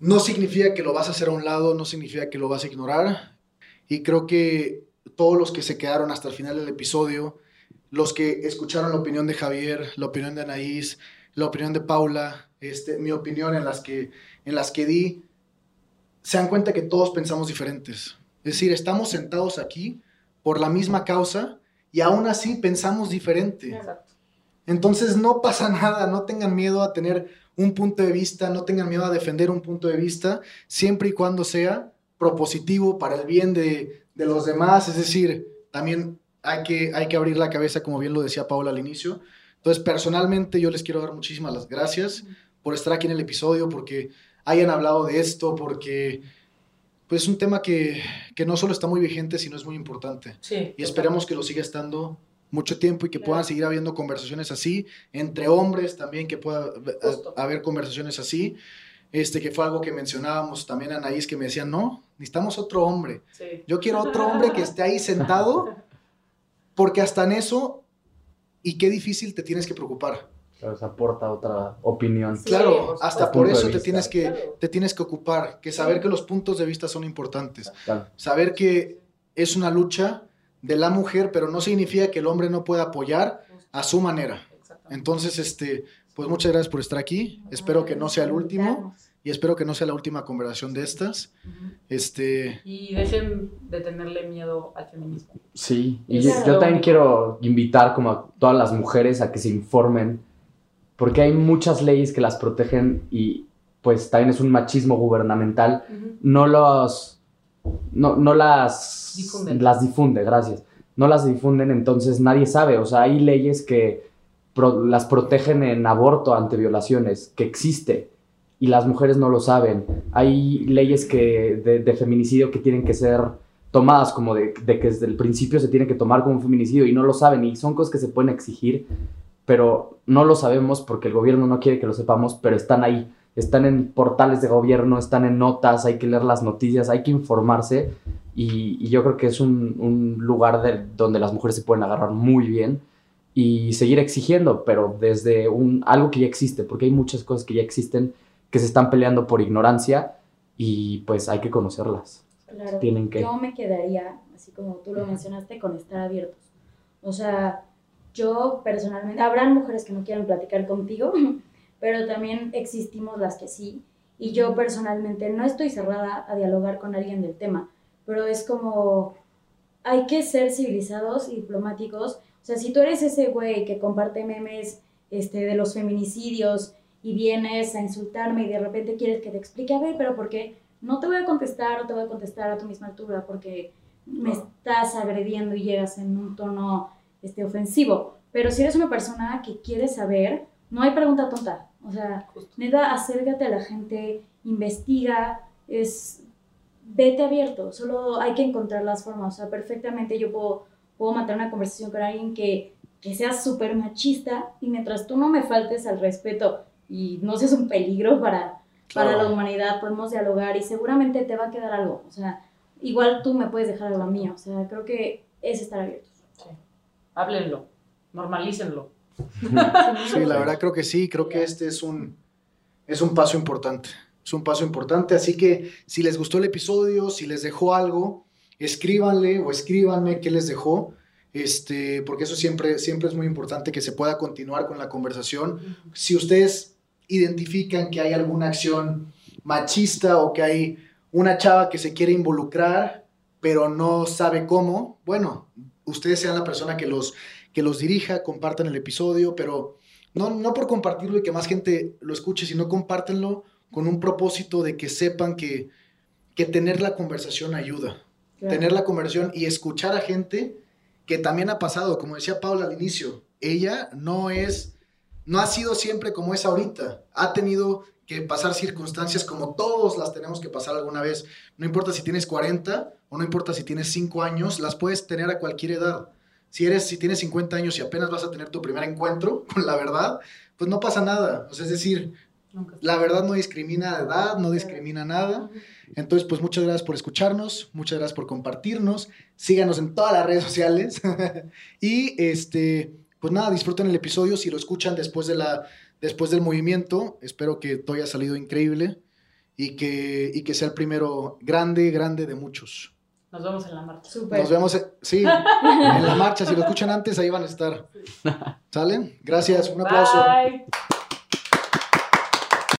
[SPEAKER 4] no significa que lo vas a hacer a un lado, no significa que lo vas a ignorar. Y creo que todos los que se quedaron hasta el final del episodio, los que escucharon la opinión de Javier, la opinión de Anaís, la opinión de Paula, este, mi opinión en las, que, en las que di, se dan cuenta que todos pensamos diferentes. Es decir, estamos sentados aquí por la misma causa y aún así pensamos diferente.
[SPEAKER 1] Exacto.
[SPEAKER 4] Entonces no pasa *laughs* nada, no tengan miedo a tener un punto de vista, no tengan miedo a defender un punto de vista, siempre y cuando sea propositivo para el bien de, de los demás. Es decir, también hay que, hay que abrir la cabeza, como bien lo decía Paula al inicio. Entonces, personalmente yo les quiero dar muchísimas las gracias por estar aquí en el episodio, porque hayan hablado de esto, porque pues es un tema que, que no solo está muy vigente, sino es muy importante.
[SPEAKER 1] Sí.
[SPEAKER 4] Y esperamos que lo siga estando mucho tiempo y que
[SPEAKER 1] Claro.
[SPEAKER 4] puedan seguir habiendo conversaciones así, entre hombres también, que pueda eh,
[SPEAKER 1] Justo.
[SPEAKER 4] haber conversaciones así. Este, que fue algo que mencionábamos también a Anaís, que me decía, no, necesitamos otro hombre.
[SPEAKER 1] Sí.
[SPEAKER 4] Yo quiero otro hombre que esté ahí sentado, *laughs* porque hasta en eso, y qué difícil te tienes que preocupar.
[SPEAKER 3] Claro, se aporta otra opinión.
[SPEAKER 1] Sí,
[SPEAKER 4] claro, hasta por eso te tienes, que,
[SPEAKER 1] Claro.
[SPEAKER 4] te tienes que ocupar, que saber que los puntos de vista son importantes.
[SPEAKER 3] Claro.
[SPEAKER 4] Saber que es una lucha de la mujer, pero no significa que el hombre no pueda apoyar a su manera. Entonces, este, pues muchas gracias por estar aquí. Espero que no sea el último y espero que no sea la última conversación de estas. Este,
[SPEAKER 1] Y dejen de tenerle miedo al feminismo.
[SPEAKER 3] Sí, y yo, yo también quiero invitar como a todas las mujeres a que se informen, porque hay muchas leyes que las protegen y pues también es un machismo gubernamental,
[SPEAKER 1] Ujú.
[SPEAKER 3] no los, no, no las
[SPEAKER 1] Difunden.
[SPEAKER 3] las difunde, gracias, no las difunden, entonces nadie sabe, o sea, hay leyes que pro- las protegen en aborto ante violaciones, que existe, y las mujeres no lo saben, hay leyes que de, de feminicidio que tienen que ser tomadas como de, de que desde el principio se tiene que tomar como un feminicidio y no lo saben y son cosas que se pueden exigir pero no lo sabemos porque el gobierno no quiere que lo sepamos, pero están ahí, están en portales de gobierno, están en notas, hay que leer las noticias, hay que informarse y, y yo creo que es un, un lugar de, donde las mujeres se pueden agarrar muy bien y seguir exigiendo, pero desde un, algo que ya existe, porque hay muchas cosas que ya existen que se están peleando por ignorancia y pues hay que conocerlas.
[SPEAKER 2] Claro.
[SPEAKER 3] Tienen que...
[SPEAKER 2] Yo me quedaría, así como tú lo mencionaste, con estar abiertos. O sea, yo personalmente, habrán mujeres que no quieran platicar contigo, *laughs* pero también existimos las que sí. Y yo personalmente no estoy cerrada a dialogar con alguien del tema, pero es como, hay que ser civilizados y diplomáticos. O sea, si tú eres ese güey que comparte memes este, de los feminicidios y vienes a insultarme y de repente quieres que te explique, a ver, pero ¿por qué? No te voy a contestar o te voy a contestar a tu misma altura porque me estás agrediendo y llegas en un tono este, ofensivo. Pero si eres una persona que quiere saber, no hay pregunta tonta. O sea,
[SPEAKER 1] Justo.
[SPEAKER 2] neta, acércate a la gente, investiga, es, vete abierto, solo hay que encontrar las formas. O sea, perfectamente yo puedo, puedo mantener una conversación con alguien que, que sea súper machista y mientras tú no me faltes al respeto y no seas un peligro para, para
[SPEAKER 4] Claro.
[SPEAKER 2] la humanidad, podemos dialogar y seguramente te va a quedar algo. O sea, igual tú me puedes dejar algo a mí. O sea, creo que es estar abiertos.
[SPEAKER 1] Háblenlo, normalícenlo. *laughs*
[SPEAKER 4] Sí, la verdad creo que sí, creo que este es un, es un paso importante. Es un paso importante, así que si les gustó el episodio, si les dejó algo, escríbanle o escríbanme qué les dejó, este, porque eso siempre, siempre es muy importante que se pueda continuar con la conversación. Si ustedes identifican que hay alguna acción machista o que hay una chava que se quiere involucrar, pero no sabe cómo, bueno, ustedes sean la persona que los, que los dirija, compartan el episodio, pero no, no por compartirlo y que más gente lo escuche, sino compártenlo con un propósito de que sepan que, que tener la conversación ayuda.
[SPEAKER 2] Claro.
[SPEAKER 4] Tener la conversación y escuchar a gente que también ha pasado, como decía Paula al inicio, ella no es, no ha sido siempre como es ahorita, ha tenido que pasar circunstancias como todos las tenemos que pasar alguna vez, no importa si tienes 40 o no importa si tienes 5 años, las puedes tener a cualquier edad. Si eres, si tienes 50 años y apenas vas a tener tu primer encuentro *laughs* con la verdad, pues no pasa nada. O sea, es decir, la verdad no discrimina edad, no discrimina nada. Entonces, pues muchas gracias por escucharnos, muchas gracias por compartirnos, síganos en todas las redes sociales *laughs* y este, pues nada, disfruten el episodio si lo escuchan después de la, después del movimiento. Espero que todo haya salido increíble y que, y que sea el primero grande, grande de muchos.
[SPEAKER 1] Nos vemos en la marcha.
[SPEAKER 2] Súper.
[SPEAKER 4] Nos vemos, sí, en la marcha. Si lo escuchan antes, ahí van a estar. ¿Sale? Gracias, un aplauso.
[SPEAKER 1] Bye.